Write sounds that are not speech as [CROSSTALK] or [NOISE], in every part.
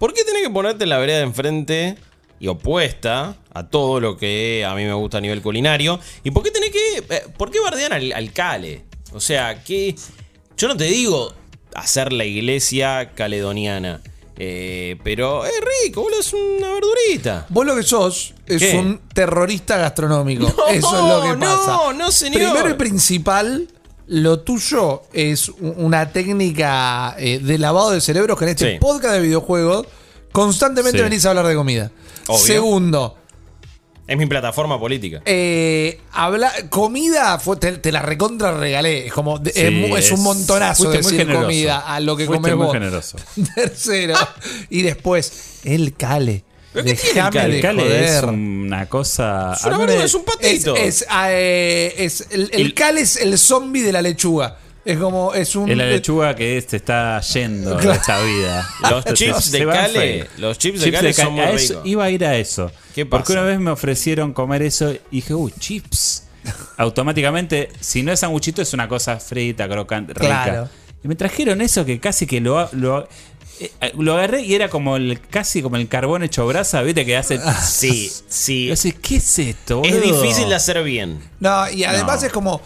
¿Por qué tenés que ponerte en la vereda de enfrente y opuesta a todo lo que a mí me gusta a nivel culinario? ¿Y por qué tenés que. eh, ¿Por qué bardean al, al Cale? O sea, que. Yo no te digo hacer la iglesia caledoniana. eh, pero es rico, boludo, es una verdurita. Vos lo que sos es ¿Qué? un terrorista gastronómico. [LAUGHS] No, Eso es lo que no, pasa. no, señor. Primero y principal, lo tuyo es una técnica eh, de lavado de cerebros que en este Sí. podcast de videojuegos constantemente Sí. venís a hablar de comida. Obvio. Segundo, Es mi plataforma política. eh, habla, comida fue- te, te la recontra regalé. Es como de- Sí, es, mu- es un montonazo fuiste muy decir generoso. comida a lo que Fuiste muy generoso. [LAUGHS] Tercero. y después, el cale. ¿Pero qué tiene cale? cale es una cosa. Es una a mí me- verdura, es un patito. es, eh, es- el, el El- cal es el zombie de la lechuga. Es como, es un. Es la lechuga que se está yendo de esta vida. [LAUGHS] Los chips de Cale, los chips de Cale son muy a eso- ricos. Iba a ir a eso. ¿Qué Porque pasa? una vez me ofrecieron comer eso y dije, uy, chips. [LAUGHS] Automáticamente, si no es sanguchito, es una cosa frita, crocante, rica. Claro. Y me trajeron eso que casi que lo, lo, eh, lo agarré y era como el, casi como el carbón hecho brasa, ¿viste? Que hace. Sí, sí. Yo sé, ¿qué es esto? Es difícil de hacer bien. No, y además No. es como.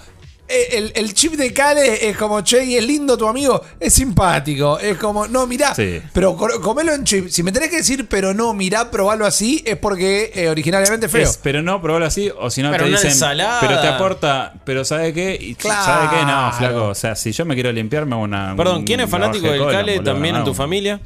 Eh, El, el chip de Cale es como, che, y es lindo tu amigo, es simpático. Es como, no, mirá, Sí. pero co- comelo en chip. Si me tenés que decir, pero no, mirá, probalo así, es porque eh, originariamente es feo. Es, pero no, probalo así, o si no Pero te dicen, ensalada. pero te aporta, pero ¿sabe qué? Y Claro. ¿Sabe qué? No, flaco, o sea, si yo me quiero limpiar, me hago una... Perdón, ¿quién es fanático del Cale también no, en tu no. familia?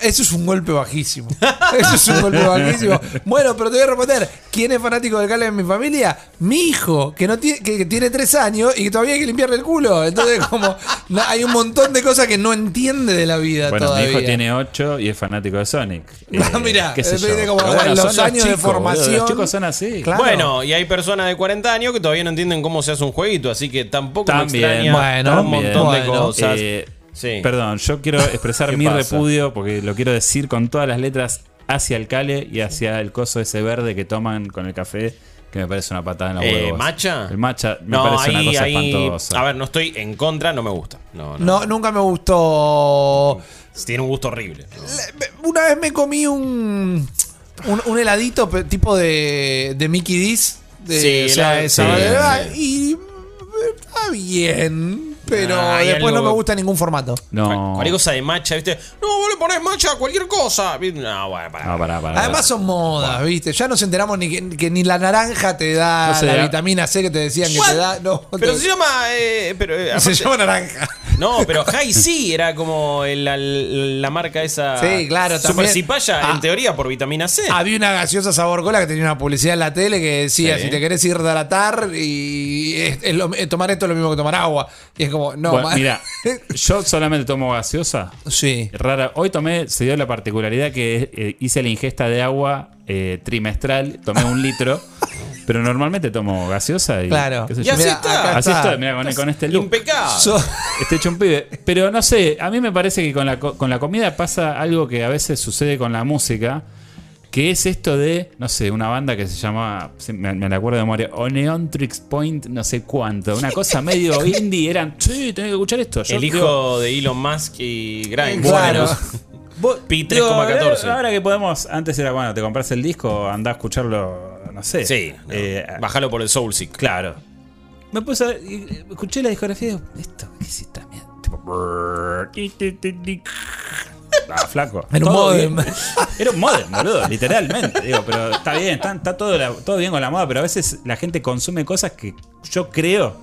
Eso es un golpe bajísimo. [LAUGHS] Eso es un golpe bajísimo. Bueno, pero te voy a responder. ¿Quién es fanático del Cale en mi familia? Mi hijo, que no tiene, que, que tiene tres años y que todavía hay que limpiarle el culo. Entonces, [LAUGHS] como no- hay un montón de cosas que no entiende de la vida Bueno, todavía. mi hijo tiene 8 y es fanático de Sonic. [LAUGHS] Ah, sé yo. depende como bueno, los años de boludo, formación. Los chicos son así. Claro. Bueno, y hay personas de 40 años que todavía no entienden cómo se hace un jueguito, así que tampoco También, me extraña bueno, un montón de bueno. cosas. Eh, Sí. Perdón, yo quiero [LAUGHS] expresar ¿Qué mi pasa? repudio porque lo quiero decir con todas las letras hacia el Cale y hacia el coso ese verde que toman con el café, que me parece una patada en la Eh, huevos. ¿Matcha? El matcha me no, parece ahí, una cosa ahí- espantosa. A ver, no estoy en contra, no me gusta. No, no. No, nunca me gustó. Tiene un gusto horrible. ¿no? Una vez me comí un. Un, un heladito tipo de, de Mickey D's. De, Sí, o sea, helado- esa sí. Y. eh, Está bien. Pero Ah, hay después no algo- me gusta ningún formato. no. Cualquier cosa de matcha, ¿viste? No, vos le ponés matcha a cualquier cosa. No, bueno, pará. No, pará, pará. Además son modas, ¿viste? Ya nos enteramos ni que, que ni la naranja te da No sé, la ah. vitamina C que te decían que te da. No, Pero te- se llama. eh, pero, eh, se aparte- llama naranja. No, pero High C era como el- la, la marca esa. Sí, claro, Super también- Cipaya, Ah. en teoría, por vitamina C. Había una gaseosa sabor cola que tenía una publicidad en la tele que decía, Sí. si te querés hidratar y es- es lo- eh, tomar esto es lo mismo que tomar agua. Y es como, no, Bueno, mira, [LAUGHS] yo solamente tomo gaseosa. Sí. Rara. Hoy tomé, se dio la particularidad que eh, hice la ingesta de agua eh, trimestral, tomé un litro, [LAUGHS] pero normalmente tomo gaseosa y. Claro. qué sé Y yo. así Mira, está. Así está. estoy, mira, con, con este look. Impecable. So- Este hecho un pibe. Pero no sé, a mí me parece que con la, co- con la comida pasa algo que a veces sucede con la música, que es esto de, no sé, una banda que se llama, me, me la acuerdo de memoria, Oneon Trix Point, no sé cuánto. Una cosa medio [LAUGHS] indie, eran, sí, tenés que escuchar esto. Yo el digo, hijo de Elon Musk y Grimes. Claro. Pi digo, 3,14. Ahora que podemos, antes era, bueno, te compras el disco, andá a escucharlo, no sé. Sí, no, Eh, bájalo por el Soulseek. Claro. Me puse a, y- escuché la discografía y digo, ¿esto qué es esta mierda? Tipo, Ah, flaco. Era un modem. bien. [LAUGHS] Era un modem, boludo, literalmente. Digo, pero está bien, está, está todo, la- todo bien con la moda, pero a veces la gente consume cosas que yo creo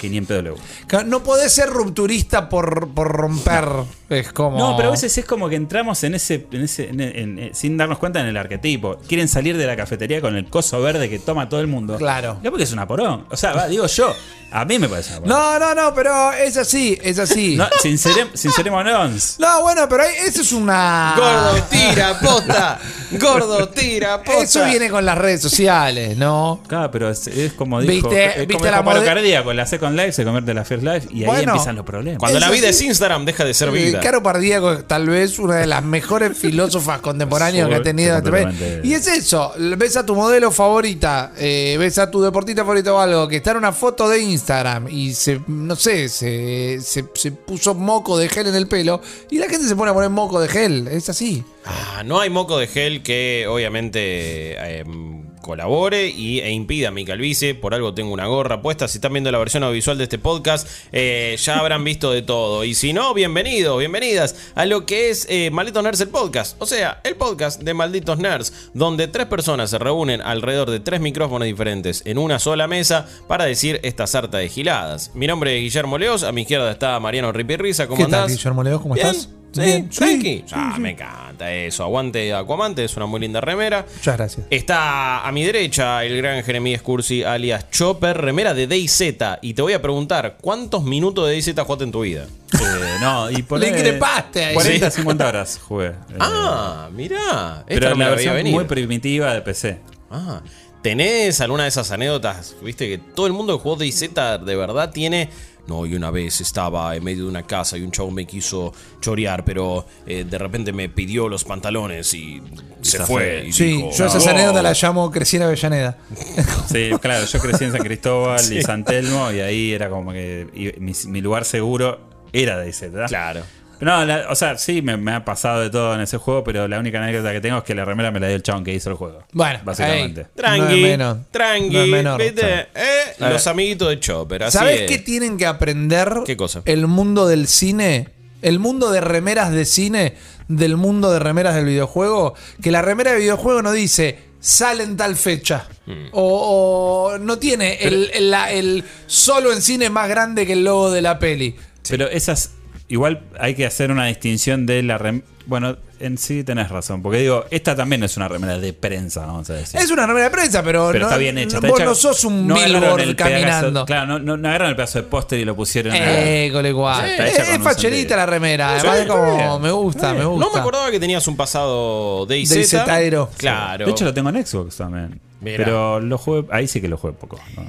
que ni en pedo le gusta. No podés ser rupturista por, por romper. Es como. No, pero a veces es como que entramos en ese, en ese en- en- en- sin darnos cuenta en el arquetipo. Quieren salir de la cafetería con el coso verde que toma todo el mundo. Claro. Ya porque es una porón. O sea, va, digo yo, a mí me parece una porón. No, no, no, pero es así, es así. No, No, sincerem- sincerémonos. bueno, pero ahí- eso es una. Gordo, tira, posta. Gordo, tira, posta. Eso viene con las redes sociales, ¿no? Claro, pero es, es como dijo. ¿Viste- es como viste la mode- Cardíaco, la Second Life se convierte en la First Life y ahí Bueno. empiezan los problemas. Cuando la vida sí. es Instagram, deja de ser vida. Claro. Caro Pardíaco, tal vez una de las mejores [LAUGHS] filósofas contemporáneas que ha tenido este país. Y es eso, ves a tu modelo favorita, eh, ves a tu deportista favorito o algo, que está en una foto de Instagram y se, no sé, se, se, se puso moco de gel en el pelo y la gente se pone a poner moco de gel. Es así. Ah, no hay moco de gel que obviamente em, colabore y, e impida mi calvicie. Por algo tengo una gorra puesta. Si están viendo la versión audiovisual de este podcast, eh, ya habrán visto de todo. Y si no, bienvenidos, bienvenidas a lo que es eh, Malditos Nerds el podcast. O sea, el podcast de Malditos Nerds, donde tres personas se reúnen alrededor de tres micrófonos diferentes en una sola mesa para decir esta sarta de giladas. Mi nombre es Guillermo Leos, a mi izquierda está Mariano Ripirriza. ¿Cómo ¿Qué tal, andás? Guillermo Leos? ¿Cómo Bien. estás? Sí, tranqui. Sí, ah, sí, me encanta eso. Aguante Aquamante, es una muy linda remera. Muchas gracias. Está a mi derecha el gran Jeremías Cursi, alias Chopper, remera de DayZ. Y te voy a preguntar, ¿cuántos minutos de DayZ jugaste en tu vida? Eh, no, y por [LAUGHS] Le increpaste ahí. 40, 50 horas jugué. [LAUGHS] Eh, Ah, mirá. Esta pero no me la versión muy primitiva de PC. Ah, ¿tenés alguna de esas anécdotas? Viste que todo el mundo que jugó DayZ de verdad tiene. No, y una vez estaba en medio de una casa y un chavo me quiso chorear, pero eh, de repente me pidió los pantalones y se se fue. y Sí, dijo, yo esas "Oh". anécdotas las llamo Crecí en Avellaneda. [LAUGHS] Sí, claro, yo crecí en San Cristóbal y San Telmo y ahí era como que mi, mi lugar seguro era de ese, ¿verdad? Claro. No, la- o sea, sí, me, me ha pasado de todo en ese juego, pero la única anécdota que tengo es que la remera me la dio el chabón que hizo el juego. Bueno, básicamente. ey. Tranqui, No es menor. tranqui, No es menor. ¿viste? Sí. Eh, los amiguitos de Chopper, así ¿Sabes es. qué tienen que aprender? ¿Qué cosa? El mundo del cine, el mundo de remeras de cine, del mundo de remeras del videojuego. Que la remera de videojuego no dice sale en tal fecha. Hmm. O, o no tiene el, el- la- el solo en cine más grande que el logo de la peli. Pero esas, igual hay que hacer una distinción de la rem Bueno, en sí tenés razón, porque digo, esta también es una remera de prensa, vamos a decir. Es una remera de prensa, pero, pero no, está bien hecha. no- está vos hecha- no sos un no agarraron billboard el pedazo- caminando. claro, no, no, no agarraron el pedazo de póster y lo pusieron en Eh, guay. Está Es, facherita la remera. Sí, Además, está como bien. me gusta, me gusta. No me acordaba que tenías un pasado de IZ. DayZero. Claro. De hecho, lo tengo en Xbox también. Mirá. Pero lo jugué, ahí sí que lo jugué poco. no.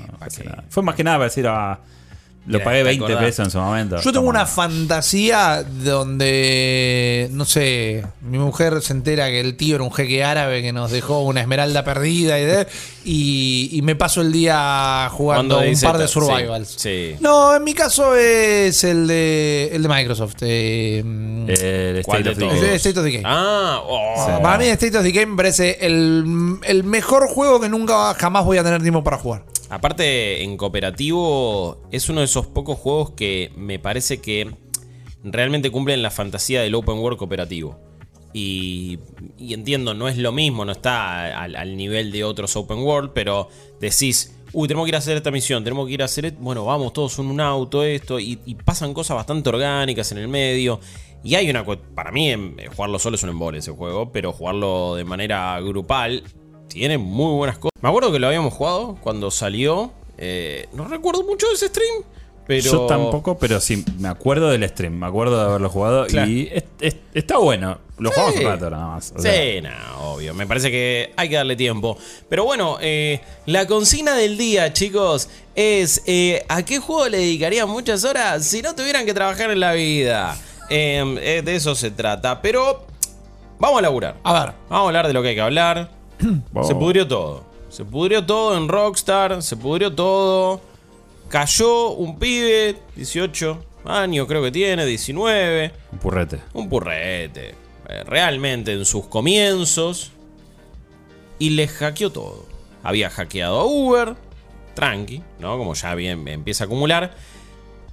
Fue más que nada para decir, ah, lo pagué ¿te 20 acordás? pesos en su momento. Yo tengo una fantasía donde, no sé, mi mujer se entera que el tío era un jeque árabe que nos dejó una esmeralda perdida y, de- y, y me paso el día jugando un par de survivals. sí. No, en mi caso es el de, el de Microsoft. eh, El ¿Cuál State of? Decay. State of Decay. Ah, oh. Sí. Para mí State of Decay me parece el, el mejor juego que nunca jamás voy a tener tiempo para jugar. Aparte, en cooperativo es uno de esos pocos juegos que me parece que realmente cumplen la fantasía del open world cooperativo. Y, y entiendo, no es lo mismo, no está al, nivel de otros open world, pero decís, uy, tenemos que ir a hacer esta misión, tenemos que ir a hacer, bueno, vamos todos en un auto, esto, y, pasan cosas bastante orgánicas en el medio. Y hay una, para mí, em, jugarlo solo es un embole ese juego, pero jugarlo de manera grupal tiene muy buenas cosas. Me acuerdo que lo habíamos jugado cuando salió. eh, no recuerdo mucho de ese stream. Pero. Yo tampoco, pero sí, me acuerdo del stream, me acuerdo de haberlo jugado Claro. y es- es- está bueno. Lo jugamos un rato nada más. o sea, Sí, no, obvio. Me parece que hay que darle tiempo. Pero bueno, eh, la consigna del día, chicos, es eh, ¿a qué juego le dedicarían muchas horas si no tuvieran que trabajar en la vida? Eh, de eso se trata. Pero vamos a laburar. A ver, Vamos a hablar de lo que hay que hablar. Oh. [CLEARS THROAT] Se pudrió todo. Se pudrió todo en Rockstar. Se pudrió todo. Cayó un pibe, 18 años creo que tiene, 19. un purrete. Un purrete. eh, Realmente en sus comienzos. Y les hackeó todo. Había hackeado a Uber. Tranqui, ¿no? Como ya bien empieza a acumular.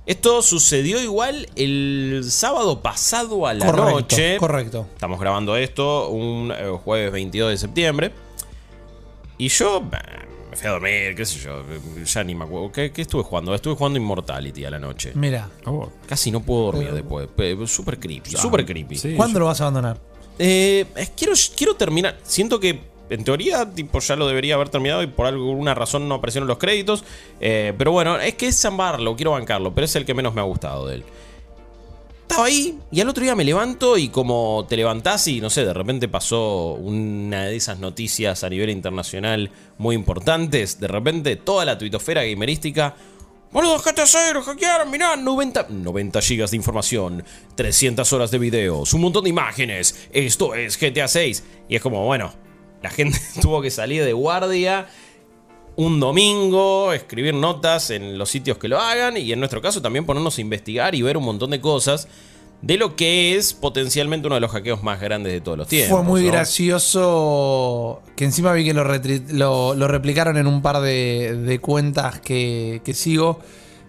Esto sucedió igual el sábado pasado a la correcto, noche. correcto. Estamos grabando esto un eh, jueves 22 de septiembre. Y yo me fui a dormir, qué sé yo. Ya ni me acuerdo. ¿Qué, qué estuve jugando? Estuve jugando Immortality a la noche. Mira, Oh, Casi no puedo dormir después. Pe- Súper creepy, súper creepy. sí. ¿cuándo lo vas a abandonar? Eh, quiero, quiero terminar. Siento que en teoría tipo, ya lo debería haber terminado y por alguna razón no aparecieron los créditos. Eh, pero bueno, es que es San quiero bancarlo, pero es el que menos me ha gustado de él. Estaba ahí y al otro día me levanto y como te levantás y no sé, de repente pasó una de esas noticias a nivel internacional muy importantes, de repente toda la tuitosfera gamerística Boludo, GTA 6, lo hackearon, mirá, 90, 90 gigas de información, 300 horas de videos, un montón de imágenes. Esto es GTA 6. Y es como, bueno, la gente [LAUGHS] tuvo que salir de guardia un domingo, escribir notas en los sitios que lo hagan y en nuestro caso también ponernos a investigar y ver un montón de cosas de lo que es potencialmente uno de los hackeos más grandes de todos los tiempos. Fue muy ¿no? gracioso que encima vi que lo, retri- lo- lo replicaron en un par de, de cuentas que, que sigo.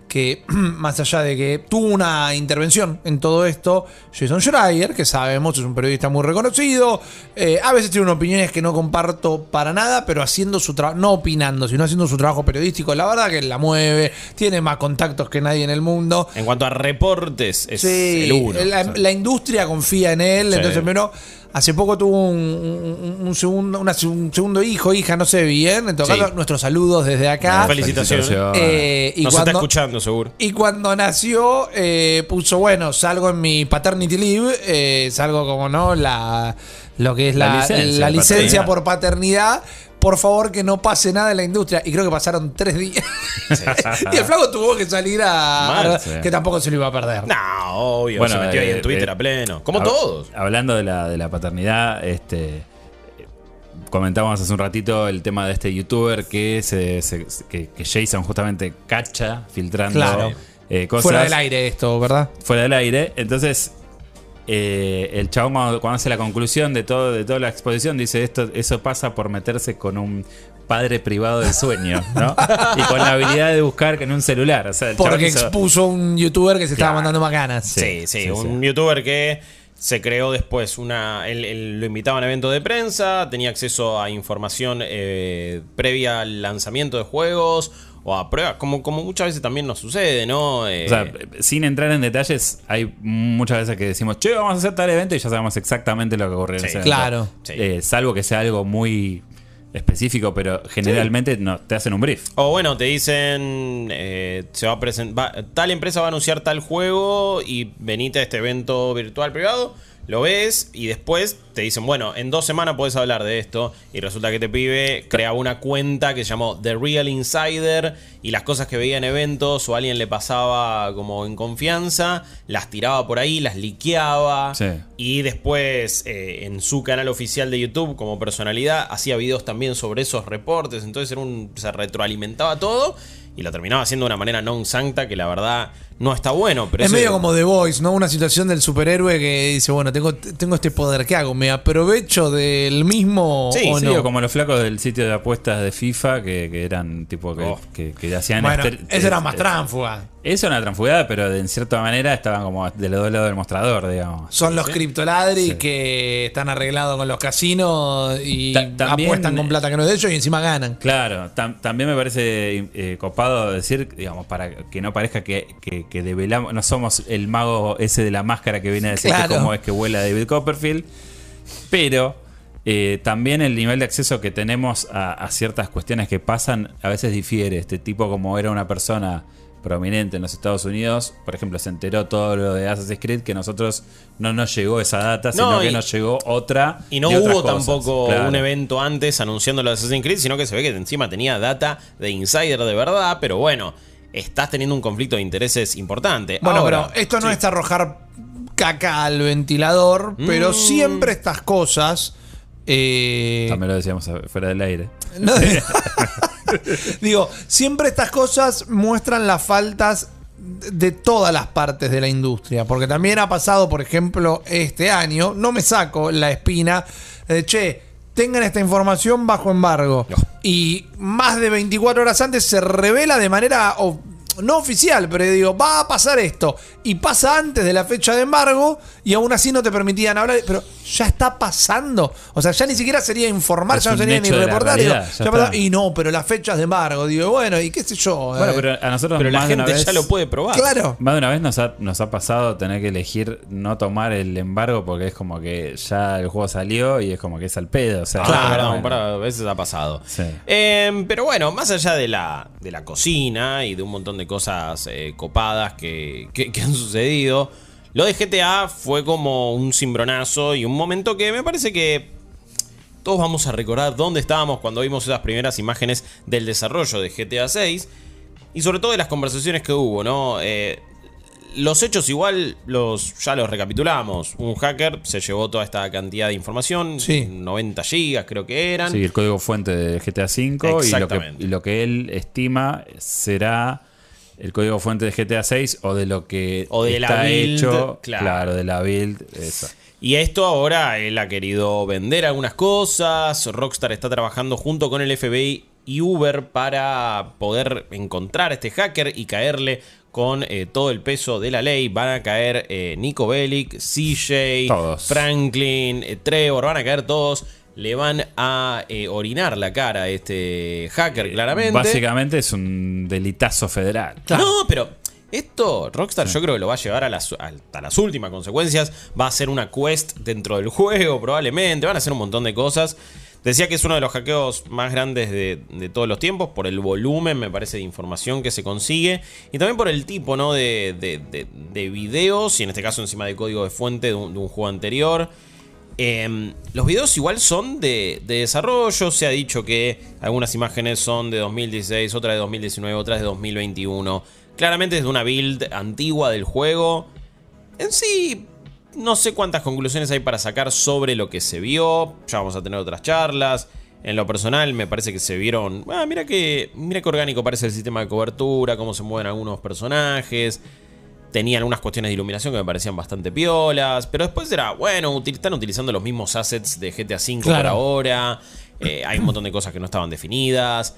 Que [CLEARS THROAT] más allá de que tuvo una intervención en todo esto, Jason Schreier, que sabemos es un periodista muy reconocido, eh, a veces tiene unas opiniones que no comparto para nada, pero haciendo su trabajo, no opinando, sino haciendo su trabajo periodístico, la verdad que la mueve, tiene más contactos que nadie en el mundo. En cuanto a reportes, es Sí, el uno. la, la industria confía en él, Sí. entonces primero hace poco tuvo un, un- un segundo, una- un segundo hijo, hija, no sé bien, en todo Sí. caso, nuestros saludos desde acá. Felicitaciones. Eh, y, Nos está cuando, escuchando, seguro. y cuando nació, eh, puso, bueno, salgo en mi paternity leave, eh, salgo como, ¿no? La, lo que es La la, licencia la de licencia paternidad. por paternidad. Por favor, que no pase nada en la industria. Y creo que pasaron tres días. [LAUGHS] y el flaco tuvo que salir a. Sí. Que tampoco se lo iba a perder. No, obvio. Bueno, se metió ahí eh, en Twitter eh, a pleno. Como hab- todos. Hablando de la, de la paternidad, este. Comentábamos hace un ratito el tema de este youtuber que, se, se- que, que Jason justamente cacha filtrando Claro. eh, cosas Fuera del aire esto, ¿verdad? fuera del aire. Entonces, eh, el chabón cuando, cuando hace la conclusión de todo de toda la exposición dice esto eso pasa por meterse con un padre privado del sueño, ¿no? [LAUGHS] y con la habilidad de buscar en un celular. O sea, el chabón Porque hizo- expuso un youtuber que se estaba mandando macanas. Sí, sí, sí, un sí. youtuber que se creó después una. Él, él lo invitaba a un evento de prensa, tenía acceso a información eh, previa al lanzamiento de juegos o a pruebas, como, como muchas veces también nos sucede, ¿no? Eh, O sea, sin entrar en detalles, hay muchas veces que decimos, che, vamos a hacer tal evento y ya sabemos exactamente lo que ocurre en Sí, ese evento. claro. Sí. Eh, salvo que sea algo muy específico, pero generalmente no, te hacen un brief. O bueno, te dicen, eh, se va a presentar, tal empresa va a anunciar tal juego y venite a este evento virtual privado, lo ves y después te dicen, bueno, en dos semanas puedes hablar de esto y resulta que te pibe crea una cuenta que se llamó The Real Insider y las cosas que veía en eventos o alguien le pasaba como en confianza, las tiraba por ahí, las liqueaba Sí. y después eh, en su canal oficial de YouTube como personalidad hacía videos también sobre esos reportes. Entonces era un, se retroalimentaba todo y lo terminaba haciendo de una manera non sancta que la verdad no está bueno. Pero Es ese- medio como The Voice, ¿no? Una situación del superhéroe que dice, bueno, tengo, tengo este poder, ¿qué hago? ¿Me aprovecho del mismo Sí, o Sí, no? o como los flacos del sitio de apuestas de FIFA que, que eran tipo que, Oh. que, que hacían bueno, este- esa era eh, más eh, tránfuga. Eso era una transfugada, pero de, en cierta manera estaban como de los dos lados del mostrador, digamos. Son los criptoladri Sí. que están arreglados con los casinos y Ta- también- apuestan con plata que no es de ellos y encima ganan. Claro, tam- también me parece eh, copado decir, digamos, para que no parezca que, que, que develamos, no somos el mago ese de la máscara que viene a decirte Claro. cómo es que vuela David Copperfield, pero eh, también el nivel de acceso que tenemos a, a ciertas cuestiones que pasan a veces difiere. Este tipo como era una persona prominente en los Estados Unidos, por ejemplo, se enteró todo lo de Assassin's Creed que nosotros no nos llegó esa data, sino No, que nos llegó otra. Y no hubo cosas. tampoco Claro. un evento antes anunciando lo de Assassin's Creed, sino que se ve que encima tenía data de insider de verdad, pero bueno, estás teniendo un conflicto de intereses importante. Bueno, Ahora, pero esto no sí. es arrojar caca al ventilador, pero Mm. siempre estas cosas... eh, También lo decíamos fuera del aire. No, [LAUGHS] [LAUGHS] Digo, siempre estas cosas muestran las faltas de todas las partes de la industria. Porque también ha pasado, por ejemplo, este año, no me saco la espina de che. Tengan esta información bajo embargo. No. Y más de 24 horas antes se revela de manera no oficial, pero digo, va a pasar esto. Y pasa antes de la fecha de embargo y aún así no te permitían hablar. Pero ya está pasando. O sea, ya ni siquiera sería informar, Es ya no sería ni reportar. digo, ya ya y no, pero las fechas de embargo, digo, bueno, y qué sé yo. Bueno, eh, pero a nosotros Pero la más de una gente vez, ya lo puede probar. Claro. Más de una vez nos ha, nos ha pasado tener que elegir no tomar el embargo porque es como que ya el juego salió y es como que es al pedo. O sea, Claro, bueno, a veces ha pasado. Sí. Eh, pero bueno, más allá de la, de la cocina y de un montón de cosas eh, copadas que, que- que han sucedido, lo de GTA fue como un cimbronazo y un momento que me parece que todos vamos a recordar dónde estábamos cuando vimos esas primeras imágenes del desarrollo de GTA 6. y sobre todo de las conversaciones que hubo, ¿no? Eh, los hechos igual los ya los recapitulamos. Un hacker se llevó toda esta cantidad de información, Sí. 90 gigas creo que eran. Sí, el código fuente de GTA V y lo, que, Exactamente. y lo que él estima será el código fuente de GTA 6 o de lo que O de la está build, hecho, claro. de la build. Y esto ahora él ha querido vender algunas cosas. Rockstar está trabajando junto con el FBI y Uber para poder encontrar a este hacker y caerle con eh, todo el peso de la ley. Van a caer eh, Nico Bellic, CJ, Todos. Franklin, eh, Trevor, van a caer todos. Le van a eh, orinar la cara a este hacker, claramente. Básicamente es un delitazo federal. No, pero esto Rockstar yo creo que lo va a llevar a las, hasta las últimas consecuencias. Va a ser una quest dentro del juego probablemente. Van a hacer un montón de cosas. Decía que es uno de los hackeos más grandes de, de todos los tiempos por el volumen, me parece, de información que se consigue. Y también por el tipo, ¿no? De, de- de- de videos, y en este caso encima de código de fuente de un, de un juego anterior. Eh, los videos igual son de, de desarrollo. Se ha dicho que algunas imágenes son de 2016, otras de 2019, otras de 2021. Claramente es de una build antigua del juego. En sí, no sé cuántas conclusiones hay para sacar sobre lo que se vio. Ya vamos a tener otras charlas. En lo personal, me parece que se vieron. Ah, mira que. Mira que orgánico parece el sistema de cobertura, cómo se mueven algunos personajes. Tenía algunas cuestiones de iluminación que me parecían bastante piolas. Pero después era, bueno, util- están utilizando los mismos assets de GTA V por Claro. ahora. Eh, hay un montón de cosas que no estaban definidas.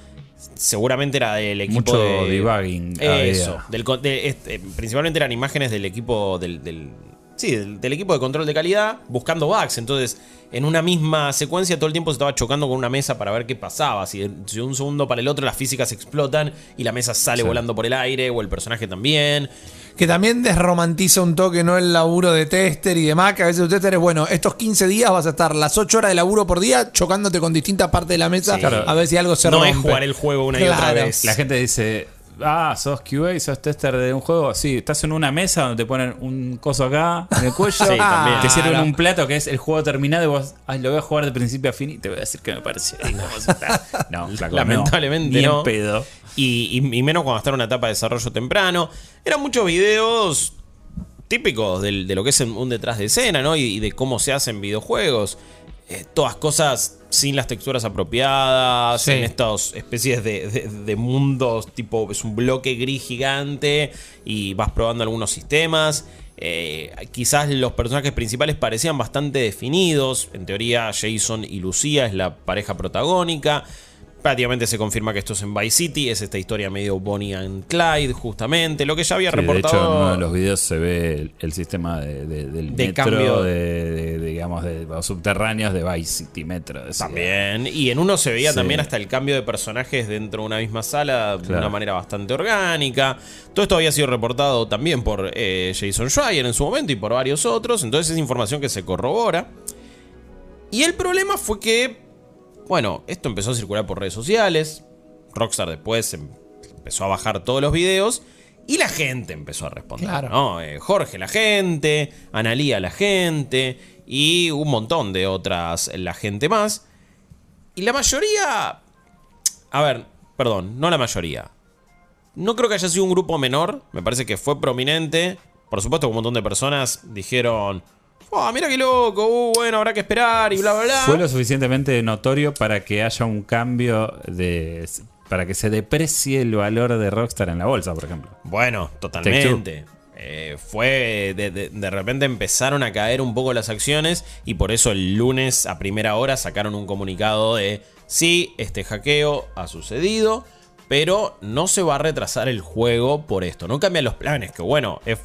Seguramente era del equipo Mucho de. debugging Eso. Del, de- este, principalmente eran imágenes del equipo del, del- sí, del, del equipo de control de calidad buscando bugs. Entonces, en una misma secuencia todo el tiempo se estaba chocando con una mesa para ver qué pasaba. Si, si de un segundo para el otro las físicas explotan y la mesa sale volando por el aire o el personaje también. Que también desromantiza un toque, ¿no? El laburo de tester y demás. Que a veces el tester es, bueno, estos 15 días vas a estar las 8 horas de laburo por día chocándote con distintas partes de la mesa Sí. a ver si algo se no rompe. es jugar el juego una y otra Claro. vez. La gente dice, ah, sos QA, sos tester de un juego. Sí, estás en una mesa donde te ponen un coso acá en el cuello. [LAUGHS] Sí, también. Te sirven Claro. un plato que es el juego terminado y vos, ay, lo voy a jugar de principio a fin y te voy a decir que me pareció. [LAUGHS] No, [LAUGHS] flaco, no. Lamentablemente no. en pedo. Y, y- y menos cuando está en una etapa de desarrollo temprano. Eran muchos videos típicos de lo que es un detrás de escena, ¿no? Y, y de cómo se hacen videojuegos. Eh, todas cosas sin las texturas apropiadas, Sí. en estas especies de, de- de mundos, tipo, es un bloque gris gigante y vas probando algunos sistemas. Eh, quizás los personajes principales parecían bastante definidos. En teoría, Jason y Lucía es la pareja protagónica. Prácticamente se confirma que esto es en Vice City. Es esta historia medio Bonnie and Clyde, justamente. Lo que ya había Sí, de hecho, en reportado. uno de los videos se ve el, el sistema de, de- del De metro, cambio. de, digamos, de los subterráneos de Vice City Metro. También. Y en uno se veía Sí. también hasta el cambio de personajes dentro de una misma sala de una manera bastante orgánica. Todo esto había sido reportado también por eh, Jason Schreier en su momento y por varios otros. Entonces es información que se corrobora. Y el problema fue que, bueno, esto empezó a circular por redes sociales. Rockstar después em- empezó a bajar todos los videos. Y la gente empezó a responder. Claro. ¿no? Eh, Jorge la gente, Analía la gente y un montón de otras la gente más. Y la mayoría... A ver, perdón, no la mayoría. No creo que haya sido un grupo menor. Me parece que fue prominente. Por supuesto, un montón de personas dijeron... Oh, mira qué loco, uh, bueno, habrá que esperar y bla, bla, bla. Fue lo suficientemente notorio para que haya un cambio de. para que se deprecie el valor de Rockstar en la bolsa, por ejemplo. Bueno, totalmente. Eh, fue de, de- de repente empezaron a caer un poco las acciones y por eso el lunes a primera hora sacaron un comunicado de sí, este hackeo ha sucedido, pero no se va a retrasar el juego por esto. No cambian los planes, que bueno, es-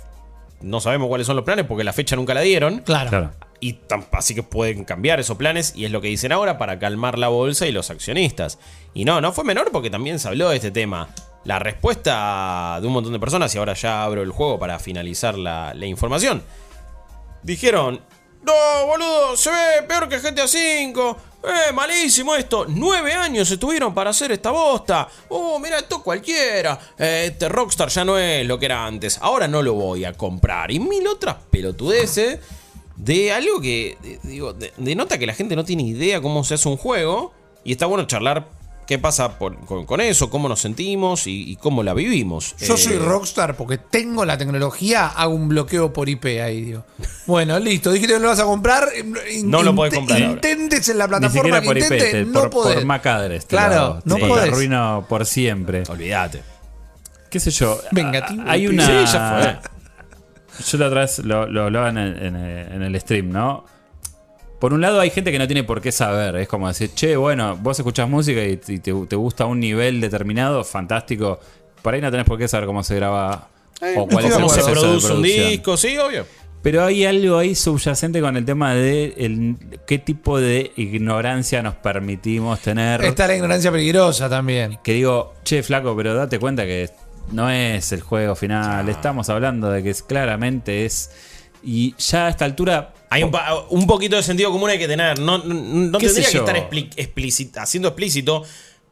no sabemos cuáles son los planes porque la fecha nunca la dieron. Claro. Claro. Y así que pueden cambiar esos planes y es lo que dicen ahora para calmar la bolsa y los accionistas. Y no, no fue menor porque también se habló de este tema. La respuesta de un montón de personas, y ahora ya abro el juego para finalizar la, la información. Dijeron, no, boludo, se ve peor que GTA V. Eh, malísimo esto. Nueve años estuvieron para hacer esta bosta. Oh, mira, esto cualquiera. Eh, este Rockstar ya no es lo que era antes. Ahora no lo voy a comprar. Y mil otras pelotudeces de algo que, digo, de- denota que la gente no tiene idea cómo se hace un juego. Y está bueno charlar qué pasa por- con, con eso, cómo nos sentimos y, y cómo la vivimos. Yo Eh, soy rockstar porque tengo la tecnología, hago un bloqueo por IP ahí, digo. Bueno, listo, dijiste que lo vas a comprar. in- No lo podés comprar ahora. Intentes en la Ni plataforma siquiera que por IP, intentes, te- no por, podés. por MAC address. te Claro, lo- no te podés. arruino por siempre. Olvídate. ¿Qué sé yo? Vengativo. Hay una. Sí, ya Yo la otra vez lo, lo hablaba el- en el stream, ¿no? Por un lado hay gente que no tiene por qué saber. Es como decir, che, bueno, vos escuchás música y, y te, te gusta un nivel determinado, fantástico. Por ahí no tenés por qué saber cómo se graba o cuál es el ¿Cómo se produce un disco? Sí, obvio. Pero hay algo ahí subyacente con el tema de el- qué tipo de ignorancia nos permitimos tener. Está la ignorancia peligrosa también. Que digo, che, flaco, pero date cuenta que no es el juego final. Estamos hablando de que es, claramente es. Y ya a esta altura. Hay un, poquito de sentido común hay que tener. No, no, no ¿Qué tendría que estar haciendo explícito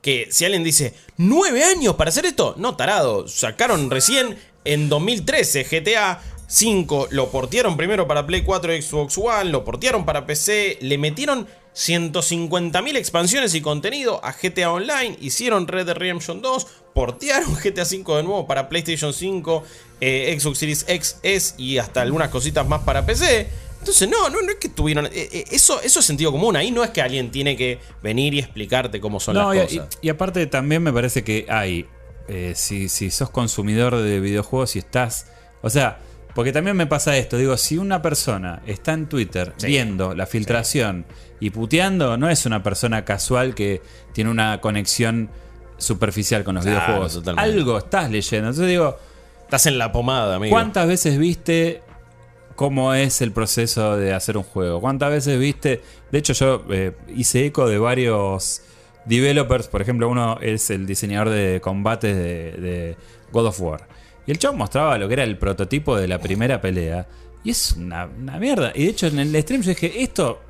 que si alguien dice nueve años para hacer esto, no, tarado. Sacaron recién en 2013 GTA 5, lo portearon primero para Play 4 y Xbox One, lo portearon para PC, le metieron 150.000 expansiones y contenido a GTA Online, hicieron Red Dead Redemption 2, portearon [LAUGHS] GTA 5 de nuevo para PlayStation 5, eh, Xbox Series XS y hasta algunas cositas más para PC. Entonces, no, no, no es que tuvieron. eh, eh, eso, eso es sentido común. Ahí no es que alguien tiene que venir y explicarte cómo son No, y, las cosas. y- y aparte también me parece que hay. eh, si, si sos consumidor de videojuegos y estás. O sea, porque también me pasa esto. Digo, si una persona está en Twitter Sí. viendo la filtración y puteando, no es una persona casual que tiene una conexión superficial con los Claro, videojuegos. totalmente. Algo estás leyendo. Entonces digo, Estás en la pomada, amigo. ¿Cuántas veces viste cómo es el proceso de hacer un juego? ¿Cuántas veces viste? De hecho, yo eh, hice eco de varios developers. Por ejemplo, uno es el diseñador de combates de, de God of War. Y el chavo mostraba lo que era el prototipo de la primera pelea. Y es una, una mierda. Y de hecho, en el stream yo dije, esto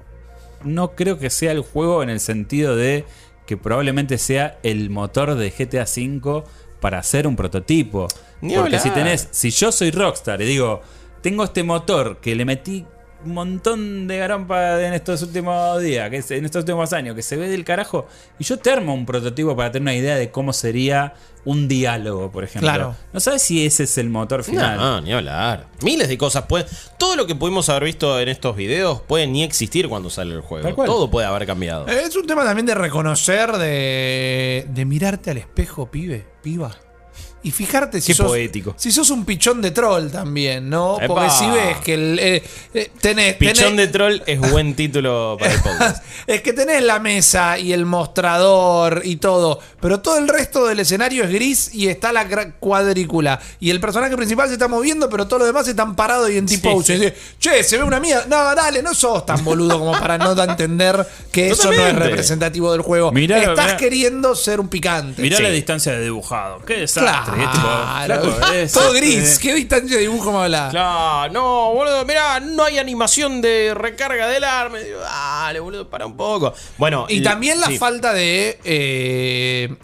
no creo que sea el juego en el sentido de que probablemente sea el motor de GTA V para hacer un prototipo. Ni Porque hablar. si tenés, si yo soy Rockstar y digo, tengo este motor que le metí un montón de garompa en estos últimos días, que es- en estos últimos años, que se ve del carajo, y yo te armo un prototipo para tener una idea de cómo sería un diálogo, por ejemplo. Claro. No sabes si ese es el motor final. No, ni hablar. Miles de cosas pueden. Todo lo que pudimos haber visto en estos videos puede ni existir cuando sale el juego. Todo puede haber cambiado. Es un tema también de reconocer, de, de mirarte al espejo, pibe, piba. Y fijarte si Qué sos, poético. si sos un pichón de troll también, ¿no? Porque si ves que el, eh, eh, tenés, Pichón tenés- de troll es buen título para el podcast. [LAUGHS] es que tenés la mesa y el mostrador y todo, pero todo el resto del escenario es gris y está la cuadrícula. Y el personaje principal se está moviendo, pero todos los demás están parados y en. Y dice, Che, se ve una mía. No, dale, no sos tan boludo como para no entender que eso no es representativo del juego. Mirá, Estás mirá. queriendo ser un picante. Mirá Sí. la distancia de dibujado. Qué desastre. Claro. Es tipo, flaco, es- todo eh, gris. ¿Qué distancia de dibujo me habla? Claro, no, boludo, mirá, no hay animación de recarga del arma. Digo, Dale, boludo, para un poco. Bueno, Y también la sí. falta de. eh,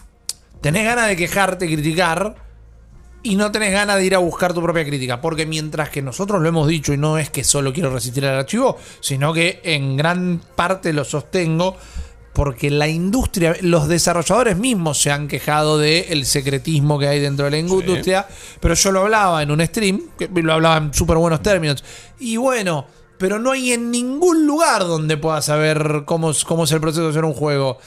tenés ganas de quejarte, criticar. Y no tenés ganas de ir a buscar tu propia crítica. Porque mientras que nosotros lo hemos dicho, y no es que solo quiero resistir al archivo, sino que en gran parte lo sostengo. Porque la industria, los desarrolladores mismos se han quejado del secretismo que hay dentro de la industria. Pero yo lo hablaba en un stream, que lo hablaba en súper buenos términos. Y bueno, pero no hay en ningún lugar donde puedas saber cómo es el proceso de hacer un juego.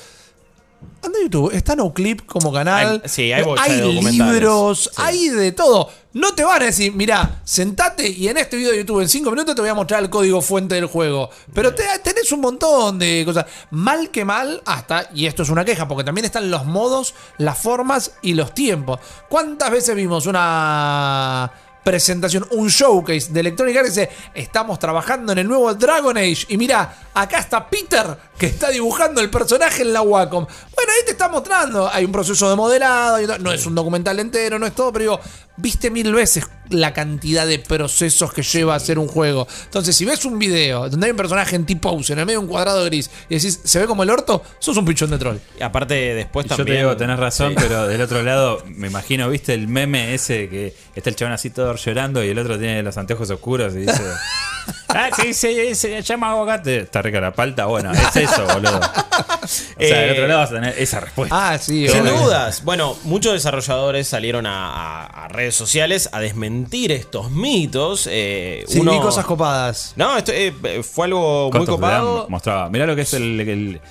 Anda a YouTube, está NoClip como canal. Hay- sí, hay documentales. libros, Sí. hay de todo. No te van a decir, mira, sentate y en este video de YouTube en 5 minutos te voy a mostrar el código fuente del juego. Pero te- tenés un montón de cosas. Mal que mal, hasta, y esto es una queja, porque también están los modos, las formas y los tiempos. ¿Cuántas veces vimos una presentación, un showcase de Electronic Arts dice, estamos trabajando en el nuevo Dragon Age y mira, acá está Peter que está dibujando el personaje en la Wacom. Bueno, ahí te está mostrando, hay un proceso de modelado, no es un documental entero, no es todo, pero digo, viste mil veces la cantidad de procesos que lleva a hacer un juego. Entonces, si ves un video donde hay un personaje en T-pose, en el medio de un cuadrado gris, y decís, ¿se ve como el orto? Sos un pichón de troll. Y aparte, después Yo también. te digo, tenés razón, Sí. pero del otro lado, me imagino, ¿viste el meme ese que está el chabón así todo llorando y el otro tiene los anteojos oscuros y dice. [LAUGHS] Ah, sí, sí, se llama aguacate. Está rica la palta. Bueno, es eso, boludo. O sea, del otro lado vas a tener esa respuesta. Ah, sí, Sin obvio. dudas. Bueno, muchos desarrolladores salieron a, a- a redes sociales a desmentir estos mitos. Eh, Sí, uno- vi cosas copadas. No, esto eh, fue algo muy copado. mostraba. Mirá lo que es el, el, el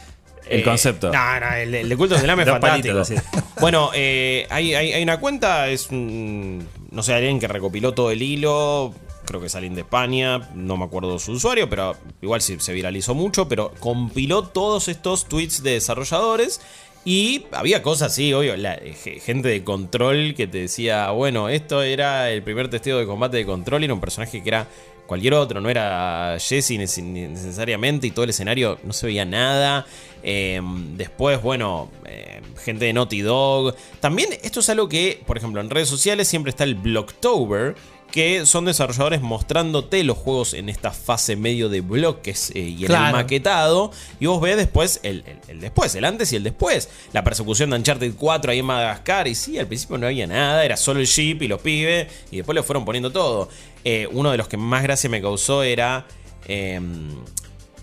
Eh, concepto. No, no, el, el de Cultos del es fantástico. palitos, Bueno, eh, hay, hay- hay una cuenta, es un- no sé, alguien que recopiló todo el hilo. Creo que es alguien de España, no me acuerdo su usuario, pero igual sí, se viralizó mucho. Pero compiló todos estos tweets de desarrolladores. Y había cosas así, obvio, eh, ge- gente de control que te decía, bueno, esto era el primer testeo de combate de control, era un personaje que era cualquier otro, no era Jesse nece- necesariamente y todo el escenario no se veía nada. Eh, después, bueno, eh, gente de Naughty Dog. También esto es algo que, por ejemplo, en redes sociales siempre está el Blocktober, que son desarrolladores mostrándote los juegos en esta fase medio de bloques eh, y en el maquetado. Y vos ves después el, el- el después, el antes y el después. La persecución de Uncharted 4 ahí en Madagascar. Y sí, al principio no había nada, era solo el jeep y los pibes. Y después le fueron poniendo todo. Eh, uno de los que más gracia me causó era. em,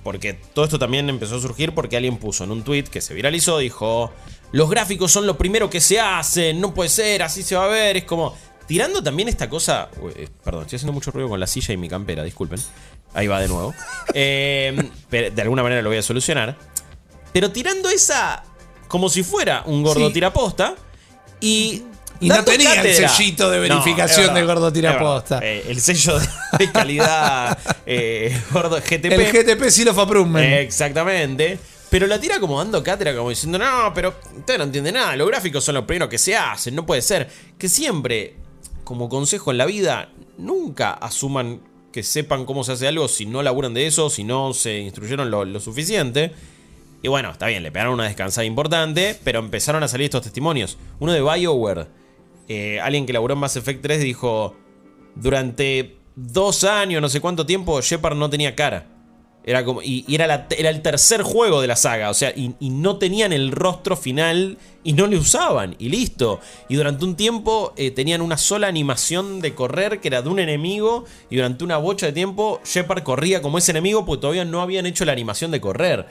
porque todo esto también empezó a surgir porque alguien puso en un tweet que se viralizó, dijo, los gráficos son lo primero que se hacen, no puede ser, así se va a ver, es como... Tirando también esta cosa... uy, eh, perdón, estoy haciendo mucho ruido con la silla y mi campera, disculpen. Ahí va de nuevo. [LAUGHS] Eh, pero de alguna manera lo voy a solucionar. Pero tirando esa... Como si fuera un gordo Sí. tiraposta. Y... Y no tenía el sellito de No, verificación verdad, del gordo tiraposta. Eh, el sello de, calidad [LAUGHS] eh, gordo GTP. El GTP Seal of Approval. Exactamente. Pero la tira como dando cátedra, como diciendo, no, pero usted no entiende nada, los gráficos son los primeros que se hacen, no puede ser. Que siempre, como consejo en la vida, nunca asuman que sepan cómo se hace algo si no laburan de eso, si no se instruyeron lo, suficiente. Y bueno, está bien, le pegaron una descansada importante, pero empezaron a salir estos testimonios. Uno de BioWare, eh, alguien que laburó en Mass Effect 3, dijo, durante dos años, no sé cuánto tiempo, Shepard no tenía cara. Era como. Y, era, la- era el tercer juego de la saga. O sea, y, y no tenían el rostro final. Y no le usaban. Y listo. Y durante un tiempo eh, tenían una sola animación de correr. Que era de un enemigo. Y durante una bocha de tiempo. Shepard corría como ese enemigo. Porque todavía no habían hecho la animación de correr.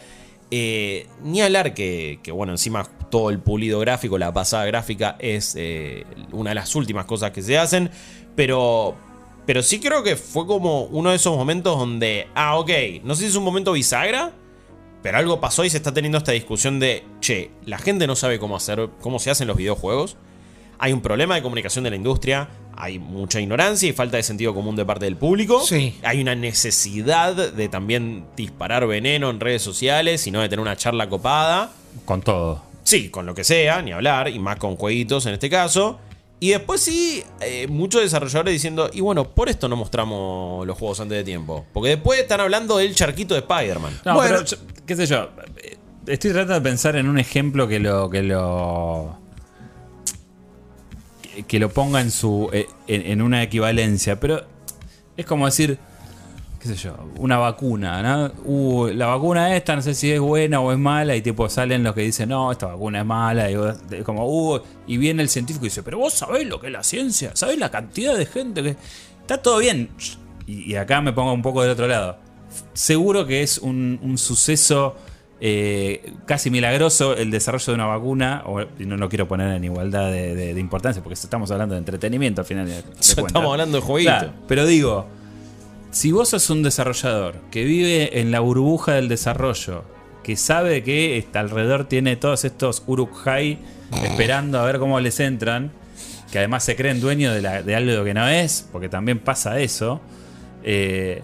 Eh, ni hablar que, que, bueno, encima todo el pulido gráfico, la pasada gráfica es eh, una de las últimas cosas que se hacen. Pero, pero sí creo que fue como uno de esos momentos donde, ah, ok, no sé si es un momento bisagra, pero algo pasó y se está teniendo esta discusión de, che, la gente no sabe cómo hacer, cómo se hacen los videojuegos. Hay un problema de comunicación de la industria, hay mucha ignorancia y falta de sentido común de parte del público. Sí. Hay una necesidad de también disparar veneno en redes sociales y no de tener una charla copada. Con todo. Sí, con lo que sea, ni hablar, y más con jueguitos en este caso. Y después sí, eh, muchos desarrolladores diciendo, y bueno, por esto no mostramos los juegos antes de tiempo. Porque después están hablando del charquito de Spider-Man. No, Bueno. pero yo- qué sé yo. eh, Estoy tratando de pensar en un ejemplo que lo. que lo. que- lo ponga en su. eh, en, en una equivalencia. Pero es como decir. Qué sé yo, una vacuna, ¿no? Uh, la vacuna esta, no sé si es buena o es mala, y tipo salen los que dicen, no, esta vacuna es mala, y vos- como, uh, y viene el científico y dice, pero vos sabés lo que es la ciencia, sabés la cantidad de gente que. Está todo bien. Y, y acá me pongo un poco del otro lado. Seguro que es un, un suceso eh, casi milagroso el desarrollo de una vacuna, o, y no lo quiero poner en igualdad de, de- de importancia, porque estamos hablando de entretenimiento al final de, Estamos hablando de jueguito. Claro, pero digo, si vos sos un desarrollador que vive en la burbuja del desarrollo, que sabe que está alrededor tiene todos estos Uruk-hai esperando a ver cómo les entran, que además se creen dueños de, la- de algo que no es, porque también pasa eso, eh,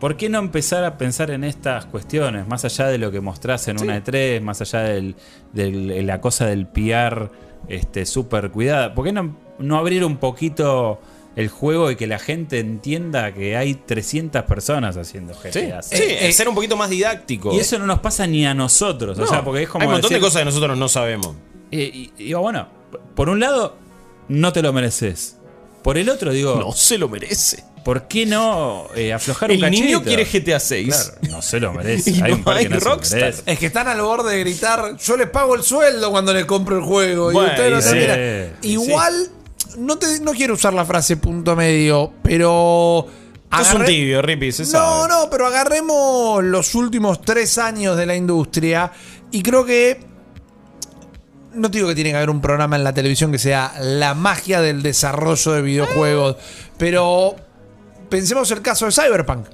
¿por qué no empezar a pensar en estas cuestiones? Más allá de lo que mostrás en una E3, más allá del- del- de la cosa del PR este, súper cuidada, ¿por qué no, no abrir un poquito el juego y que la gente entienda que hay 300 personas haciendo Sí, GTA? sí, eh, ser un poquito más didáctico. Y eso no nos pasa ni a nosotros. No, o sea, porque es como. hay un montón de cosas que nosotros no sabemos. eh, y, y digo, bueno, por un lado, no te lo mereces. Por el otro, digo, No se lo merece. ¿por qué no eh, aflojar un El niño cachito? quiere GTA 6. Claro, no se lo [LAUGHS] merece. Y hay un no par que hay no Rockstar. merece. Es que están al borde de gritar, yo les pago el sueldo cuando les compro el juego. Bueno, y ustedes no sí, Igual, no, te, no quiero usar la frase punto medio, pero Sos un tibio, Rippy, se No, sabe. no, pero agarremos los últimos tres años de la industria y creo que. No te digo que tiene que haber un programa en la televisión que sea la magia del desarrollo de videojuegos, pero pensemos el caso de Cyberpunk.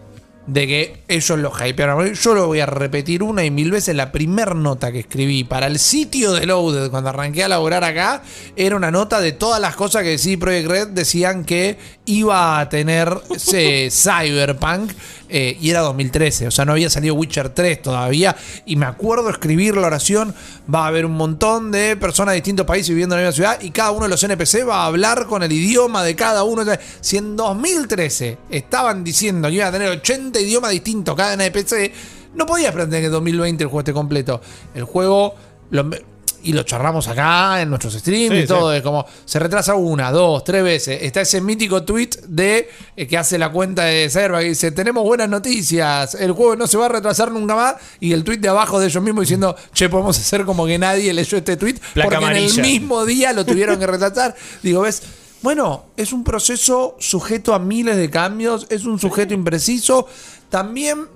De que ellos lo hypearon. Yo lo voy a repetir una y mil veces. La primer nota que escribí para el sitio de Loaded cuando arranqué a laborar acá era una nota de todas las cosas que sí Project Red decían que iba a tener ese [LAUGHS] Cyberpunk. eh, y era 2013. O sea, no había salido Witcher 3 todavía. Y me acuerdo escribir la oración. Va a haber un montón de personas de distintos países viviendo en la misma ciudad. Y cada uno de los NPC va a hablar con el idioma de cada uno. Si en 2013 estaban diciendo que iban a tener 80 idiomas distintos cada NPC, no podías pretender que en 2020 el juego esté completo. El juego. lo- y lo charramos acá en nuestros streams Sí, y todo. sí. Es como se retrasa una, dos, tres veces. Está ese mítico tweet de eh, que hace la cuenta de Serva que dice: Tenemos buenas noticias, el juego no se va a retrasar nunca más. Y el tweet de abajo de ellos mismos diciendo: Che, podemos hacer como que nadie leyó este tweet. Placa porque en el mismo día lo tuvieron que retrasar. [LAUGHS] Digo, ¿ves? Bueno, es un proceso sujeto a miles de cambios, es un sujeto impreciso. También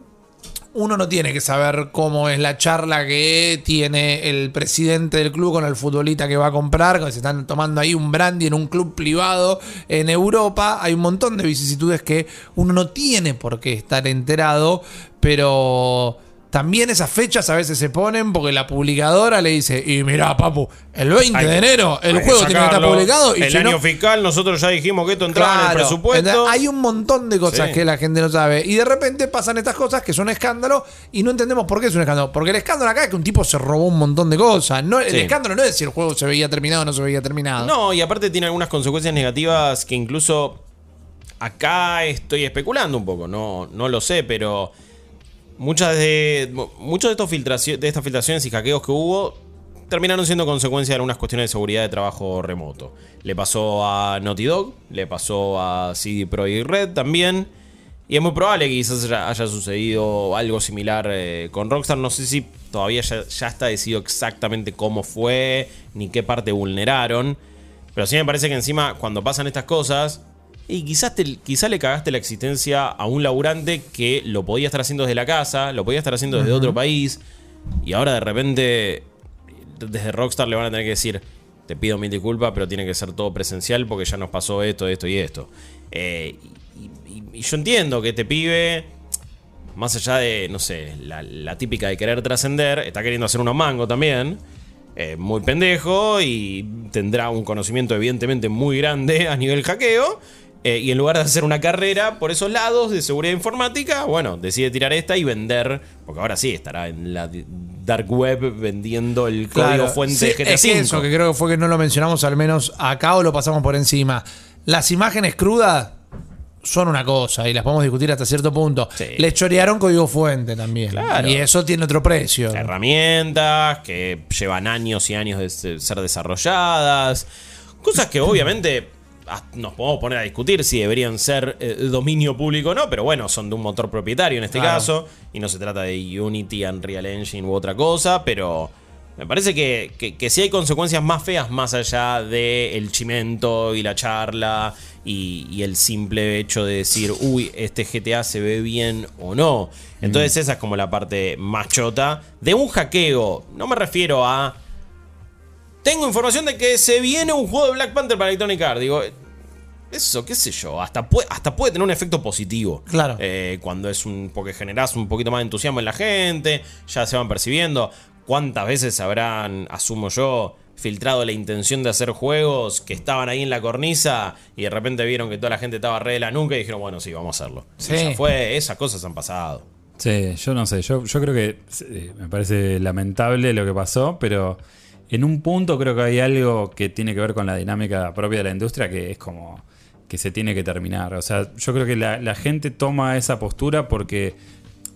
uno no tiene que saber cómo es la charla que tiene el presidente del club con el futbolista que va a comprar, que se están tomando ahí un brandy en un club privado en Europa. Hay un montón de vicisitudes que uno no tiene por qué estar enterado, pero también esas fechas a veces se ponen porque la publicadora le dice, y mirá, papu, el 20 Hay de que- enero el hay que juego tiene que estar sacarlo. publicado. Y el si no- año fiscal, nosotros ya dijimos que esto entraba en el Claro, presupuesto. Hay un montón de cosas Sí. que la gente no sabe. Y de repente pasan estas cosas que son escándalo y no entendemos por qué es un escándalo. Porque el escándalo acá es que un tipo se robó un montón de cosas. No, el Sí. escándalo no es si el juego se veía terminado o no se veía terminado. No, y aparte tiene algunas consecuencias negativas que incluso acá estoy especulando un poco, no, no lo sé, pero muchas de muchos de estos filtracio- de estas filtraciones y hackeos que hubo terminaron siendo consecuencia de algunas cuestiones de seguridad de trabajo remoto. Le pasó a Naughty Dog, le pasó a CD Projekt Red también. Y es muy probable que quizás haya, sucedido algo similar eh, con Rockstar. No sé si todavía ya está decidido exactamente cómo fue, ni qué parte vulneraron. Pero sí me parece que encima, cuando pasan estas cosas, y quizás, te- quizás le cagaste la existencia a un laburante que lo podía estar haciendo desde la casa, lo podía estar haciendo desde otro país, y ahora de repente, desde Rockstar le van a tener que decir, te pido mil disculpas, pero tiene que ser todo presencial porque ya nos pasó esto, esto y esto. Eh, y, y- y yo entiendo que este pibe, más allá de, no sé, la, la típica de querer trascender, está queriendo hacer unos mangos también. eh, muy pendejo y tendrá un conocimiento evidentemente muy grande a nivel hackeo. Eh, y en lugar de hacer una carrera por esos lados de seguridad informática, bueno, decide tirar esta y vender, porque ahora sí estará en la dark web vendiendo el código Claro, fuente sí, de GTA es eso que creo que fue que no lo mencionamos al menos acá o lo pasamos por encima. Las imágenes crudas son una cosa y las podemos discutir hasta cierto punto. Sí. Les chorearon código fuente también. Claro. Y eso tiene otro precio. herramientas que llevan años y años de se- ser desarrolladas. Cosas que obviamente nos podemos poner a discutir si deberían ser eh, dominio público o no, pero bueno, son de un motor propietario en este Claro. caso. Y no se trata de Unity, Unreal Engine u otra cosa, pero me parece que, que, que sí hay consecuencias más feas más allá del chimento y la charla y, y el simple hecho de decir, uy, este GTA se ve bien o no. Entonces esa es como la parte más chota de un hackeo. No me refiero a... Tengo información de que se viene un juego de Black Panther para Electronic Arts. Digo, eso, qué sé yo, hasta puede, hasta puede tener un efecto positivo. Claro. Eh, cuando es un. porque generás un poquito más de entusiasmo en la gente, ya se van percibiendo. ¿Cuántas veces habrán, asumo yo, filtrado la intención de hacer juegos que estaban ahí en la cornisa y de repente vieron que toda la gente estaba re de la nuca y dijeron, bueno, sí, vamos a hacerlo. Sí. ya fue, esas cosas han pasado. Sí, yo no sé, yo, yo creo que eh, me parece lamentable lo que pasó, pero en un punto creo que hay algo que tiene que ver con la dinámica propia de la industria que es como que se tiene que terminar. O sea, yo creo que la, gente toma esa postura porque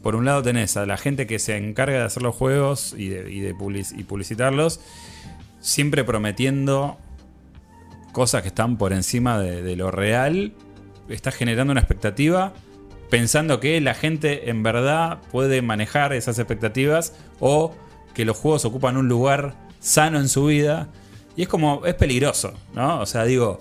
por un lado tenés a la gente que se encarga de hacer los juegos y de, publicitarlos, siempre prometiendo cosas que están por encima de, de lo real, está generando una expectativa pensando que la gente en verdad puede manejar esas expectativas o que los juegos ocupan un lugar sano en su vida. Y es como, es peligroso, ¿no? O sea, digo,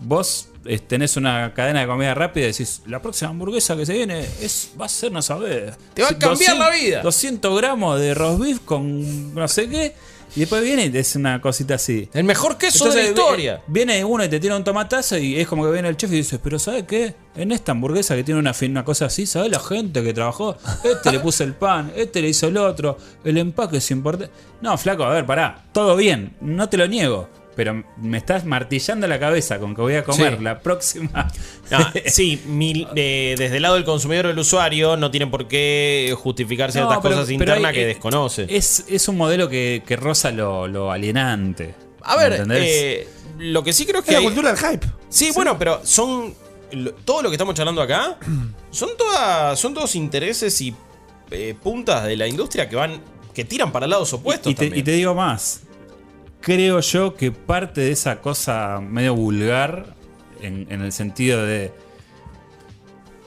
vos eh, tenés una cadena de comida rápida y decís, la próxima hamburguesa que se viene es, va a ser, no sabés. Te va a cambiar la vida. 200 gramos de roast beef con no sé qué. Y después viene y es una cosita así. El mejor queso de la historia. eh, Viene uno y te tira un tomatazo y es como que viene el chef y dice, pero ¿sabes qué? En esta hamburguesa que tiene una, una cosa así, ¿sabes la gente que trabajó? Este le puso el pan, este le hizo el otro, el empaque es importante. No, flaco, a ver, pará, todo bien, no te lo niego. Pero me estás martillando la cabeza con que voy a comer Sí. la próxima. No, [LAUGHS] sí, mil- eh, desde el lado del consumidor o del usuario no tienen por qué justificar ciertas No, pero- cosas internas hay- que eh, desconoce. Es, es un modelo que, que roza lo, lo alienante. A ver, eh, lo que sí creo es Es que la hay- cultura del hype. Sí, bueno, pero son. todo lo que estamos charlando acá [CLEARS THROAT] son todas. Son todos intereses y eh, puntas de la industria que van. que tiran para lados opuestos. Y te, también. y te digo más. Creo yo que parte de esa cosa medio vulgar, en, el sentido de.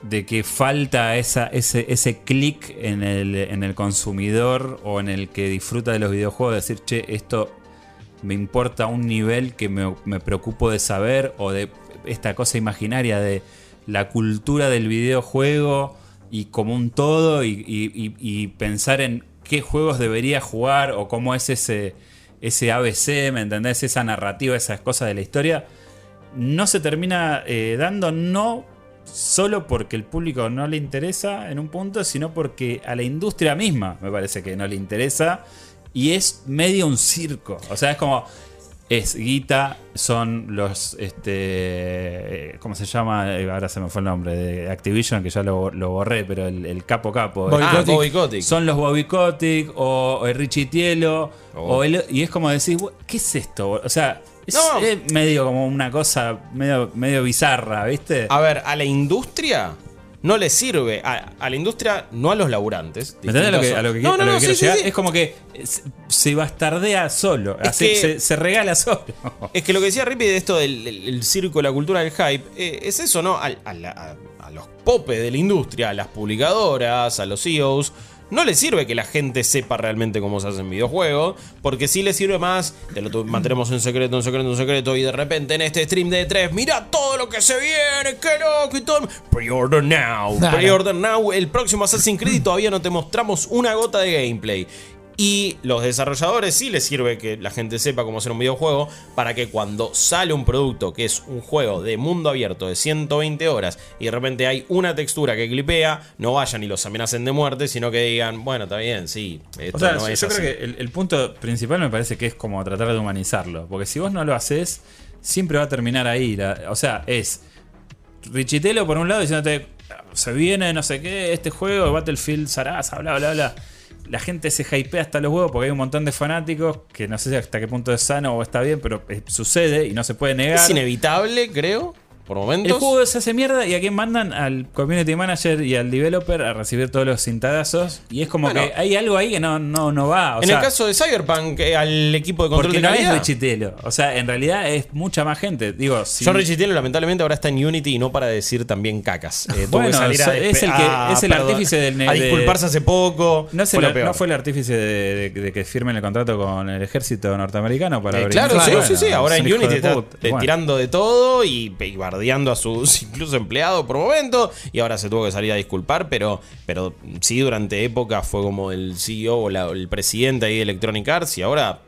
de que falta esa, ese, ese clic en el, en el consumidor o en el que disfruta de los videojuegos, decir, che, esto me importa un nivel que me, me preocupo de saber, o de esta cosa imaginaria de la cultura del videojuego y como un todo, y pensar en qué juegos debería jugar, o cómo es ese, ese ABC, ¿me entendés? Esa narrativa, esas cosas de la historia, no se termina eh, dando, no solo porque el público no le interesa en un punto, sino porque a la industria misma me parece que no le interesa y es medio un circo. O sea, es como. Es guita, son los. este eh, ¿Cómo se llama? Eh, Ahora se me fue el nombre. De Activision, que ya lo, lo borré, pero el, el capo capo. Bobby Ah, Kotick. Bobby Kotick. Son los Bobby Kotick o, o el Richie Tielo. Oh. o el- y es como decir, "Bu- ¿qué es esto? O sea, es, No. es medio como una cosa medio, medio bizarra, ¿viste? A ver, a la industria no le sirve. A, a la industria, no a los laburantes. ¿Me entendés a lo que, Distintos- a lo que, No, a no, lo que no, quiero sí, llegar? sí. Es como que se, bastardea solo. Así, que- se, se regala solo. [LAUGHS] Es que lo que decía Rippy de esto del el, el circo, la cultura del hype, eh, es eso, ¿no? Al- A, la- a- a los popes de la industria, a las publicadoras, a los CEOs. No les sirve que la gente sepa realmente cómo se hacen videojuegos, porque sí les sirve más, te lo mantenemos en secreto, en secreto, en secreto, y de repente en este stream de 3, mira todo lo que se viene, qué loco y todo. Pre-order now, pre-order now, el próximo Assassin's Creed y todavía no te mostramos una gota de gameplay. Y los desarrolladores sí les sirve que la gente sepa cómo hacer un videojuego para que cuando sale un producto que es un juego de mundo abierto de 120 horas y de repente hay una textura que clipea, no vayan y los amenacen de muerte, sino que digan, bueno, está bien, sí, esto O sea, no yo, es yo creo que el, el punto principal me parece que es como tratar de humanizarlo. Porque si vos no lo haces, siempre va a terminar ahí. La- o sea, es Richitelo por un lado diciéndote, se viene no sé qué, este juego, Battlefield, Sarasa, bla, bla, bla. La gente se hypea hasta los huevos porque hay un montón de fanáticos que no sé hasta qué punto es sano o está bien, pero eh, sucede y no se puede negar. Es inevitable, creo, por momentos. El juego se hace mierda y a quién mandan al community manager y al developer a recibir todos los cintadazos. Y es como Bueno. que hay algo ahí que no, no, no va. O en sea, el caso de Cyberpunk, eh, al equipo de control porque de no calidad. es Richitelo. O sea, en realidad es mucha más gente. Digo, si- John Richitielo lamentablemente ahora está en Unity y no para decir también cacas. Eh, Bueno, que salir a so- es el que- es el perdón, artífice del- A disculparse hace poco. no, fue el- no fue el artífice de, de- de que firmen el contrato con el ejército norteamericano para Eh, claro, sí, Bueno, sí, sí. Ahora en Unity está eh, Bueno. tirando de todo y, y bardeando a sus [LAUGHS] incluso empleados por momento. Y ahora se tuvo que salir a disculpar, pero, pero sí, durante época fue como el CEO o la- el presidente ahí de Electronic Arts. Y ahora,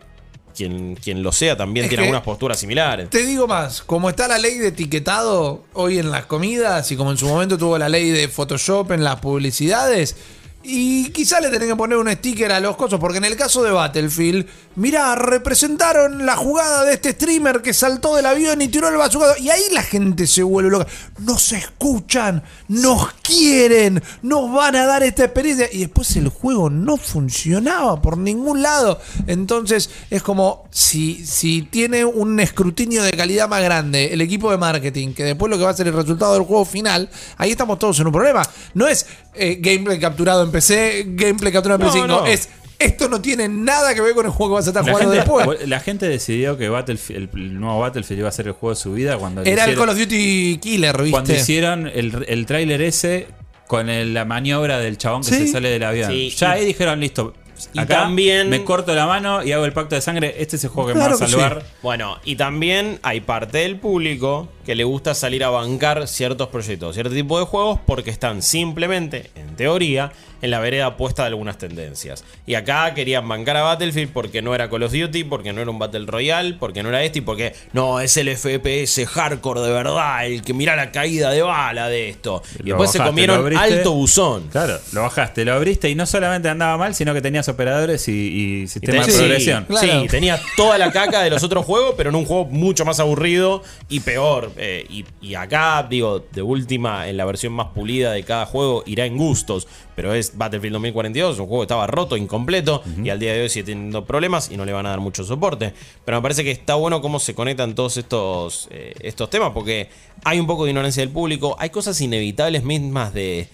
quien, quien lo sea, también Es tiene algunas posturas similares. Te digo más, como está la ley de etiquetado hoy en las comidas y como en su momento tuvo la ley de Photoshop en las publicidades, y quizá le tenés que poner un sticker a los cosos, porque en el caso de Battlefield, mirá, representaron la jugada de este streamer que saltó del avión y tiró el bazucado, y ahí la gente se vuelve loca. Nos escuchan, nos quieren, nos van a dar esta experiencia, y después el juego no funcionaba por ningún lado. Entonces es como si, si tiene un escrutinio de calidad más grande el equipo de marketing, que después lo que va a ser el resultado del juego final, ahí estamos todos en un problema. No es eh, gameplay capturado en PC, gameplay capturado en No, PC, no. es esto no tiene nada que ver con el juego que vas a estar La jugando gente, después. la gente decidió que Battlefield, el, el nuevo Battlefield iba a ser el juego de su vida cuando Era el Call of Duty Killer, ¿viste? Cuando hicieron el, el tráiler ese con el- la maniobra del chabón que Sí. se sale del avión. Sí, ya y- ahí dijeron, listo. y acá también- me corto la mano y hago el pacto de sangre. Este es el juego que Claro me va a salvar. Bueno, y también hay parte del público, que le gusta salir a bancar ciertos proyectos, cierto tipo de juegos, porque están simplemente, en teoría, en la vereda opuesta de algunas tendencias. Y acá querían bancar a Battlefield porque no era Call of Duty, porque no era un Battle Royale, porque no era este y porque no, es el FPS hardcore de verdad, el que mira la caída de bala de esto. Y Lo después se comieron abriste. alto buzón. Claro, lo bajaste, lo abriste y no solamente andaba mal, sino que tenías operadores y, y Y sistema te- de sí, progresión. Claro. Sí, tenía toda la caca de los otros juegos, pero en un juego mucho más aburrido y peor. Eh, y, y acá, digo, de última, en la versión más pulida de cada juego, irá en gustos. Pero es Battlefield 2042, un juego que estaba roto, incompleto, y al día de hoy sigue teniendo problemas y no le van a dar mucho soporte. Pero me parece que está bueno cómo se conectan todos estos, eh, estos temas, porque hay un poco de ignorancia del público, hay cosas inevitables mismas de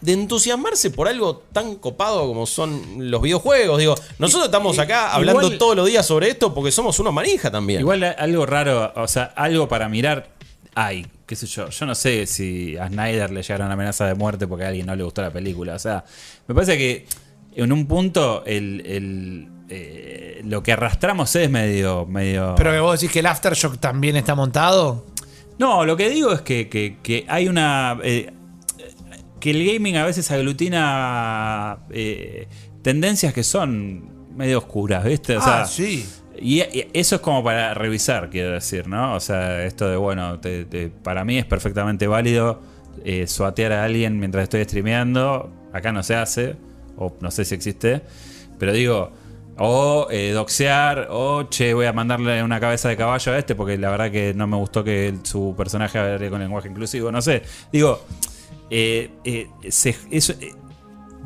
de entusiasmarse por algo tan copado como son los videojuegos. Digo, nosotros estamos acá hablando igual- todos los días sobre esto porque somos unos manija también. Igual algo raro, o sea, algo para mirar hay, qué sé yo. Yo no sé si a Snyder le llegaron amenaza de muerte porque a alguien no le gustó la película. O sea, me parece que en un punto el, el, eh, lo que arrastramos es medio... medio Pero que vos decís que el Aftershock también está montado. No, lo que digo es que, que- que hay una. eh, que el gaming a veces aglutina eh, tendencias que son medio oscuras, ¿viste? O sea, ah, sí. y, y eso es como para revisar, quiero decir, ¿no? O sea, esto de, bueno, te- te- para mí es perfectamente válido eh, suatear a alguien mientras estoy streameando. Acá no se hace, o no sé si existe, pero digo, o eh, doxear, o che, voy a mandarle una cabeza de caballo a este porque la verdad que no me gustó que el- su personaje hable con lenguaje inclusivo, no sé. Digo, eh, eh, se- eso, eh,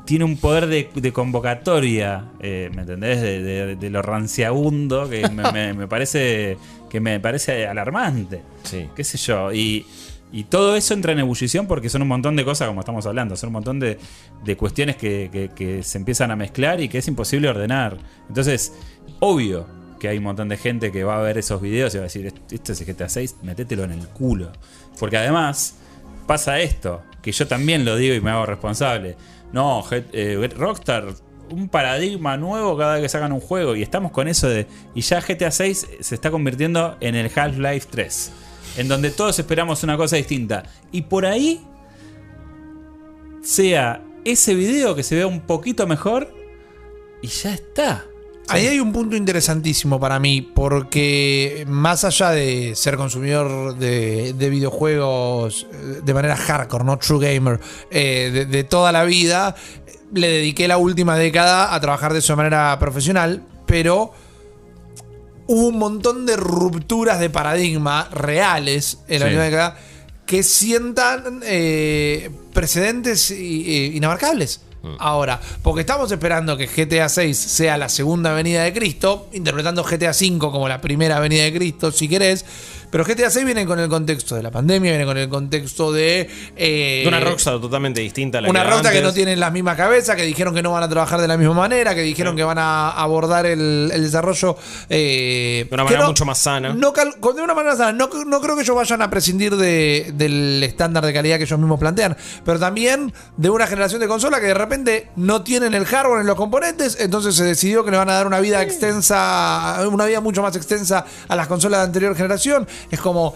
tiene un poder de, de convocatoria, ¿me entendés? De, de- de lo ranciagundo que me, me- [LAUGHS] me parece que me parece alarmante. Sí. qué sé yo. Y, y todo eso entra en ebullición porque son un montón de cosas, como estamos hablando, son un montón de, de cuestiones que, que- que se empiezan a mezclar y que es imposible ordenar. Entonces, obvio que hay un montón de gente que va a ver esos videos y va a decir, esto es GTA 6, metételo en el culo. Porque además pasa esto, que yo también lo digo y me hago responsable. No, eh, Rockstar, un paradigma nuevo cada vez que sacan un juego. Y estamos con eso de. Y ya GTA 6 se está convirtiendo en el Half-Life 3. En donde todos esperamos una cosa distinta. Y por ahí. Sea ese video que se vea un poquito mejor. Y ya está. Ahí hay un punto interesantísimo para mí, porque más allá de ser consumidor de, de videojuegos eh, de manera hardcore, no true gamer, eh, de, de toda la vida, le dediqué la última década a trabajar de esa manera profesional, pero hubo un montón de rupturas de paradigma reales en la Sí. última década que sientan eh, precedentes eh, inabarcables. Ahora, porque estamos esperando que GTA 6 sea la segunda venida de Cristo, interpretando GTA 5 como la primera venida de Cristo, si querés. Pero GTA 6 viene con el contexto de la pandemia, viene con el contexto de. eh, De una Rockstar totalmente distinta a la una que Rockstar que no tienen las mismas cabezas, que dijeron que no van a trabajar de la misma manera, que dijeron que van a abordar el, el desarrollo eh, De una manera no- mucho más sana. No de una manera sana. No, no creo que ellos vayan a prescindir de- del estándar de calidad que ellos mismos plantean, pero también de una generación de consola que de repente no tienen el hardware en los componentes, entonces se decidió que le van a dar una vida extensa, una vida mucho más extensa a las consolas de anterior generación. Es como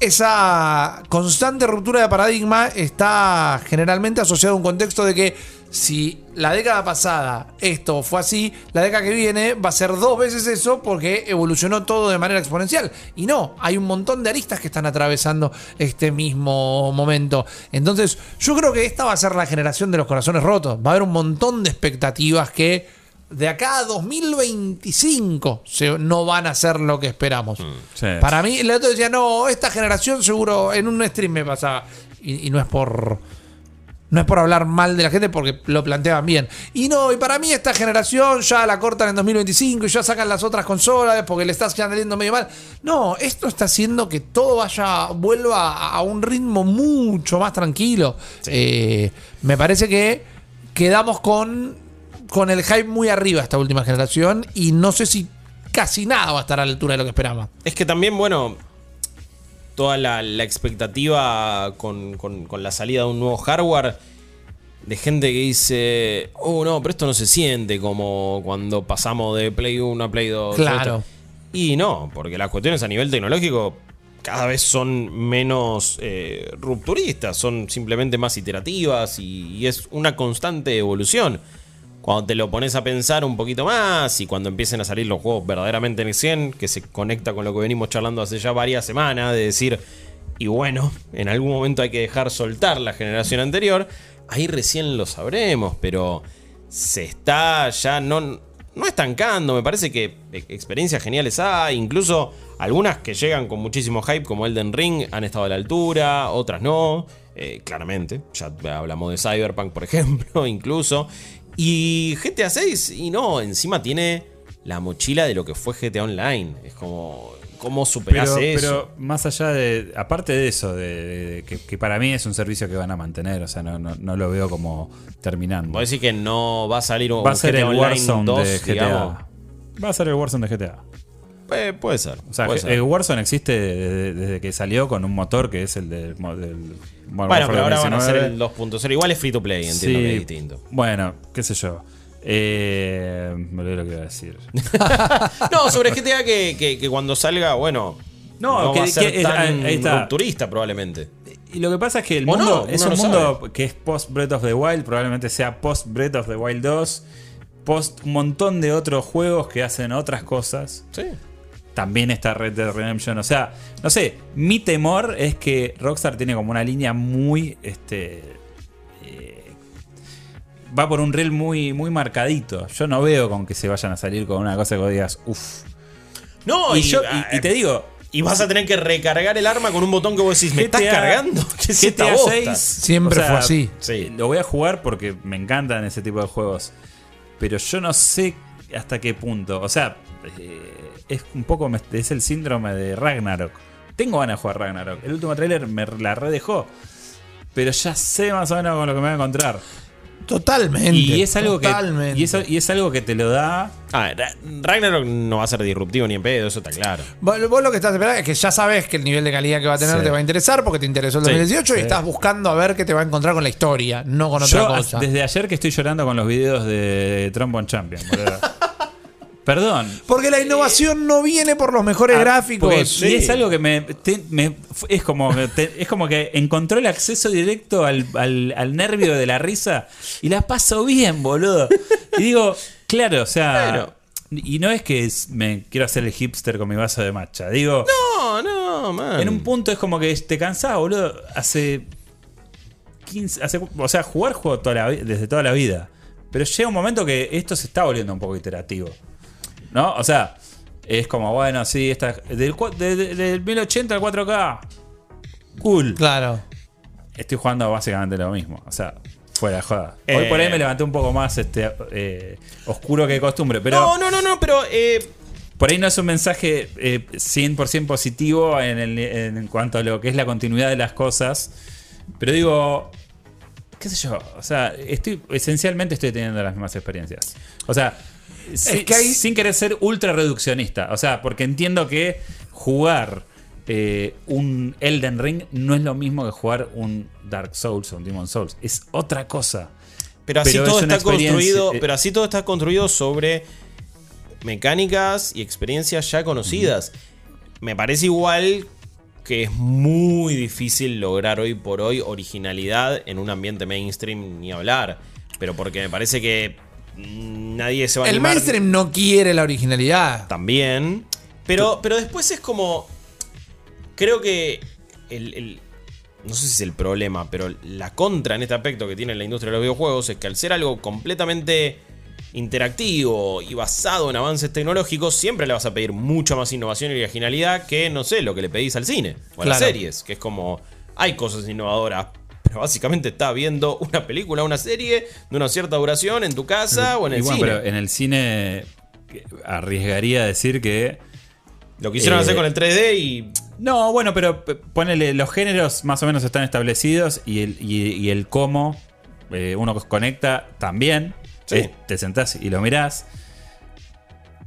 esa constante ruptura de paradigma está generalmente asociada a un contexto de que si la década pasada esto fue así, la década que viene va a ser dos veces eso porque evolucionó todo de manera exponencial. Y no, hay un montón de aristas que están atravesando este mismo momento. Entonces, yo creo que esta va a ser la generación de los corazones rotos. Va a haber un montón de expectativas que de acá a 2025 se- no van a ser lo que esperamos. Sí. Para mí, el otro decía, no, esta generación seguro en un stream me pasaba. Y, y no es por. No es por hablar mal de la gente porque lo planteaban bien. Y no, y para mí esta generación ya la cortan en 2025 y ya sacan las otras consolas porque le está saliendo medio mal. No, esto está haciendo que todo vaya, vuelva a, a un ritmo mucho más tranquilo. Eh, me parece que quedamos con, con el hype muy arriba esta última generación y no sé si casi nada va a estar a la altura de lo que esperaba. Es que también, bueno, toda la, la expectativa con, con- con la salida de un nuevo hardware de gente que dice, oh no, pero esto no se siente como cuando pasamos de Play 1 a Play 2. Claro. Y no, porque las cuestiones a nivel tecnológico cada vez son menos eh, rupturistas, son simplemente más iterativas y, y es una constante evolución. Cuando te lo pones a pensar un poquito más y cuando empiecen a salir los juegos verdaderamente en 100, que se conecta con lo que venimos charlando hace ya varias semanas, de decir, y bueno, en algún momento hay que dejar soltar la generación anterior, ahí recién lo sabremos, pero se está ya no, no estancando, me parece que e- experiencias geniales hay, incluso algunas que llegan con muchísimo hype como Elden Ring han estado a la altura, otras no, eh, claramente, ya hablamos de Cyberpunk por [LAUGHS] ejemplo, incluso, y GTA 6, y no, encima tiene la mochila de lo que fue GTA Online, es como, ¿cómo superás Pero, eso? pero más allá de. Aparte de eso, de, de- de que, que para mí es un servicio que van a mantener, o sea, no, no, no lo veo como terminando. Vos decís que no va a salir un Va a ser GTA el Warzone 2, de GTA. digamos? Va a ser el Warzone de GTA. Eh, puede ser. O sea, puede que ser. el Warzone existe desde, desde que salió con un motor que es el del, del Bueno, pero ahora van a ser 2019. el 2.0. Igual es free to play, entiendo Sí, que es distinto. Bueno, qué sé yo. Eh, me olvidé lo que iba a decir. [LAUGHS] No, sobre GTA que, que- que cuando salga, bueno. No, No, que- va a ser que- tan ahí- está. rupturista probablemente. Y lo que pasa es que el mundo no, es un no mundo que es post Breath of the Wild, probablemente sea post Breath of the Wild 2, post un montón de otros juegos que hacen otras cosas. Sí. También está Red Dead Redemption. O sea, no sé, mi temor es que Rockstar tiene como una línea muy. Este. eh, va por un reel muy, muy marcadito. Yo no veo con que se vayan a salir con una cosa que vos digas, uff. No, y, yo, y- y te digo, Y vas a tener que recargar el arma con un botón que vos decís, ¿me estás cargando? [LAUGHS] ¿Qué es GTA bosta? 6 Siempre fue así. Sí. Lo voy a jugar porque me encantan ese tipo de juegos. Pero yo no sé hasta qué punto. O sea, eh, es un poco. Es el síndrome de Ragnarok. Tengo ganas de jugar Ragnarok. El último tráiler me la redejó. Pero ya sé más o menos con lo que me voy a encontrar. Totalmente. Y es algo que. totalmente. Y, eso, y es algo que te lo da. Ah, Ra- Ragnarok no va a ser disruptivo ni en pedo, eso está claro. Vos, vos lo que estás esperando es que ya sabes que el nivel de calidad que va a tener Sí. te va a interesar porque te interesó el Sí, 2018 y sí. estás buscando a ver qué te va a encontrar con la historia, no con otra Yo cosa. desde ayer que estoy llorando con los videos de Trombone Champion. [LAUGHS] Perdón. Porque la innovación no viene por los mejores Ah, gráficos. porque- sí. Y es algo que me, te- me- es como te- es como que encontró el acceso directo al, al- al nervio de la risa y la paso bien, boludo. Y digo, claro, o sea, y no es que es- me quiero hacer el hipster con mi vaso de matcha. Digo, No, no, man. en un punto es como que te cansás, boludo. Hace 15, hace, o sea, jugar juego toda la vi- desde toda la vida. Pero llega un momento que esto se está volviendo un poco iterativo. ¿No? O sea, es como, bueno, sí, esta, del, cua- de- de- del 1080 al 4K. Cool. Claro. Estoy jugando básicamente lo mismo. O sea, fuera de joda. Hoy Eh. por ahí me levanté un poco más este, eh, oscuro que de costumbre. Pero No, no, no, no, pero eh, por ahí no es un mensaje eh, 100% positivo en, el- en cuanto a lo que es la continuidad de las cosas. Pero digo, qué sé yo, o sea, estoy, esencialmente estoy teniendo las mismas experiencias. O sea, si- que hay- sin querer ser ultra reduccionista. O sea, porque entiendo que jugar eh, un Elden Ring no es lo mismo que jugar un Dark Souls o un Demon Souls. Es otra cosa. Pero así Pero todo es está construido. eh. Pero así todo está construido sobre mecánicas y experiencias ya conocidas. Me parece igual que es muy difícil lograr hoy por hoy originalidad en un ambiente mainstream ni hablar. Pero porque me parece que mm, nadie se va a El animar mainstream no quiere la originalidad. también. Pero, pero después es como. Creo que el, el- No sé si es el problema, pero la contra en este aspecto que tiene la industria de los videojuegos es que al ser algo completamente interactivo y basado en avances tecnológicos, siempre le vas a pedir mucha más innovación y originalidad que, no sé, lo que le pedís al cine o a las Claro. series. Que es como. Hay cosas innovadoras. Pero [LAUGHS] básicamente estás viendo una película, una serie de una cierta duración en tu casa o en el bueno, cine. pero en el cine eh, arriesgaría a decir que Lo quisieron eh, hacer con el 3D y No, bueno, pero ponele, los géneros más o menos están establecidos y el, y, y el cómo eh, uno conecta también. Sí. Eh, te sentás y lo mirás.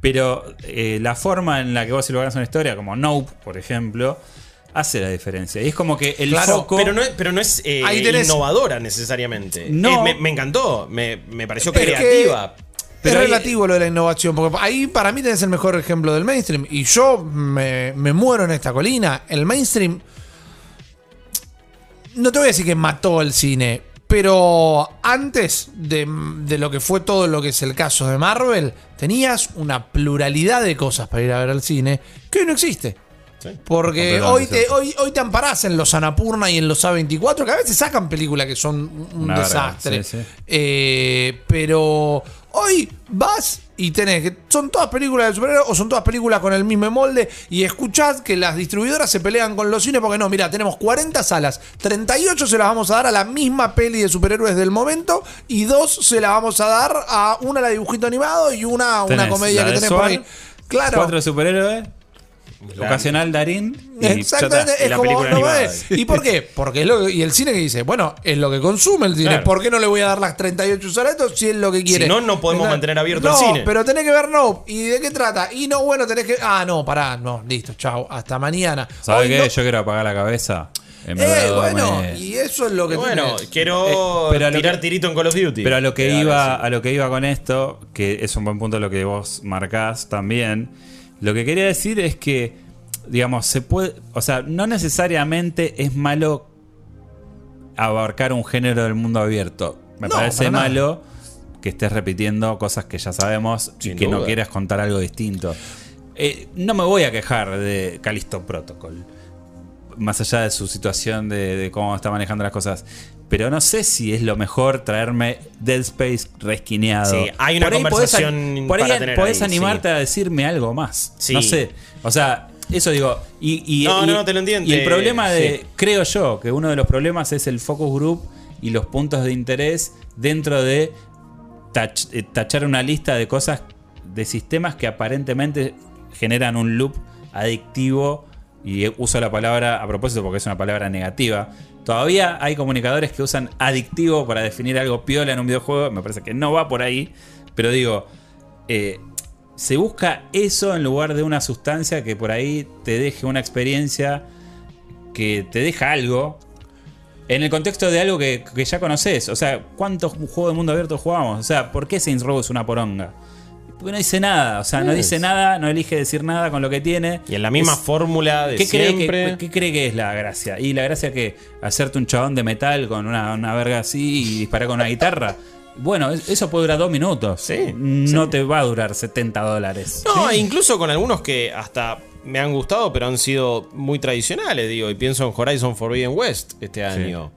Pero eh, la forma en la que vos lográs una historia, como Nope, por ejemplo, hace la diferencia. Y es como que el Claro, foco. Pero no es, pero no es eh, innovadora necesariamente. No. Eh, me, me encantó, me, me pareció Es creativa. es relativo lo de la innovación, porque ahí para mí tenés el mejor ejemplo del mainstream. Y yo me, me muero en esta colina. El mainstream. No te voy a decir que mató el cine, pero antes de, de lo que fue todo lo que es el caso de Marvel, tenías una pluralidad de cosas para ir a ver al cine que hoy no existe. Porque hoy te, hoy, hoy te amparás en los Anapurna y en los A24, que a veces sacan películas que son un Una desastre. sí, sí. Eh, pero hoy vas y tenés que son todas películas de superhéroes o son todas películas con el mismo molde y escuchás que las distribuidoras se pelean con los cines porque no, mira, tenemos 40 salas, 38 se las vamos a dar a la misma peli de superhéroes del momento y dos se las vamos a dar a una la dibujito animado y una una Tenés comedia que tenés por ahí. Claro. Cuatro superhéroes. La- Ocasional Darín. y Exactamente, está. es la como película no animada. ¿Y por qué? Porque es lo que- y el cine que dice, bueno, es lo que consume el cine. Claro. ¿Por qué no le voy a dar las 38 saletos si es lo que quiere? no, no podemos mantener abierto no, el cine. pero tenés que ver no. ¿Y de qué trata? Y no, bueno, tenés que. Ah, no, pará, no, listo, chao, hasta mañana. ¿Sabes Hoy qué? no- Yo quiero apagar la cabeza. En Eh, bueno, me- y eso es lo que Y bueno, tenés. quiero Eh, pero a lo tirar que- tirito en Call of Duty. Pero a lo que Claro, iba, sí. a lo que iba con esto, que es un buen punto lo que vos marcás también. Lo que quería decir es que, digamos, se puede. O sea, no necesariamente es malo abarcar un género del mundo abierto. Me No, parece nada. malo que estés repitiendo cosas que ya sabemos y que no quieras contar algo distinto. Eh, no me voy a quejar de Callisto Protocol. Más allá de su situación de, de cómo está manejando las cosas. Pero no sé si es lo mejor traerme Dead Space resquineado. Sí, hay una Por ahí podés conversación Por ahí tener podés ahí, animarte sí. a decirme algo más. Sí. No sé. O sea, eso digo. Y, y- No, y- no, no, te lo entiendo. Y el problema de. Sí. Creo yo que uno de los problemas es el focus group y los puntos de interés dentro de tach- eh, tachar una lista de cosas, de sistemas que aparentemente generan un loop adictivo. Y uso la palabra a propósito porque es una palabra negativa. Todavía hay comunicadores que usan adictivo para definir algo piola en un videojuego. Me parece que no va por ahí. Pero digo, eh, se busca eso en lugar de una sustancia que por ahí te deje una experiencia que te deja algo. En el contexto de algo que, que ya conoces. O sea, ¿cuántos juegos de mundo abierto jugamos? O sea, ¿por qué Saints Row es una poronga? Porque no dice nada. O sea, no dice nada, no elige decir nada con lo que tiene. Y en la misma Es- fórmula de ¿Qué cree, siempre. que, ¿Qué cree que es la gracia? Y la gracia que hacerte un chabón de metal con una, una verga así y disparar con una guitarra. Bueno, es- eso puede durar dos minutos. Sí, No te va a durar 70 dólares. No, incluso con algunos que hasta me han gustado, pero han sido muy tradicionales, digo. Y pienso en Horizon Forbidden West este año.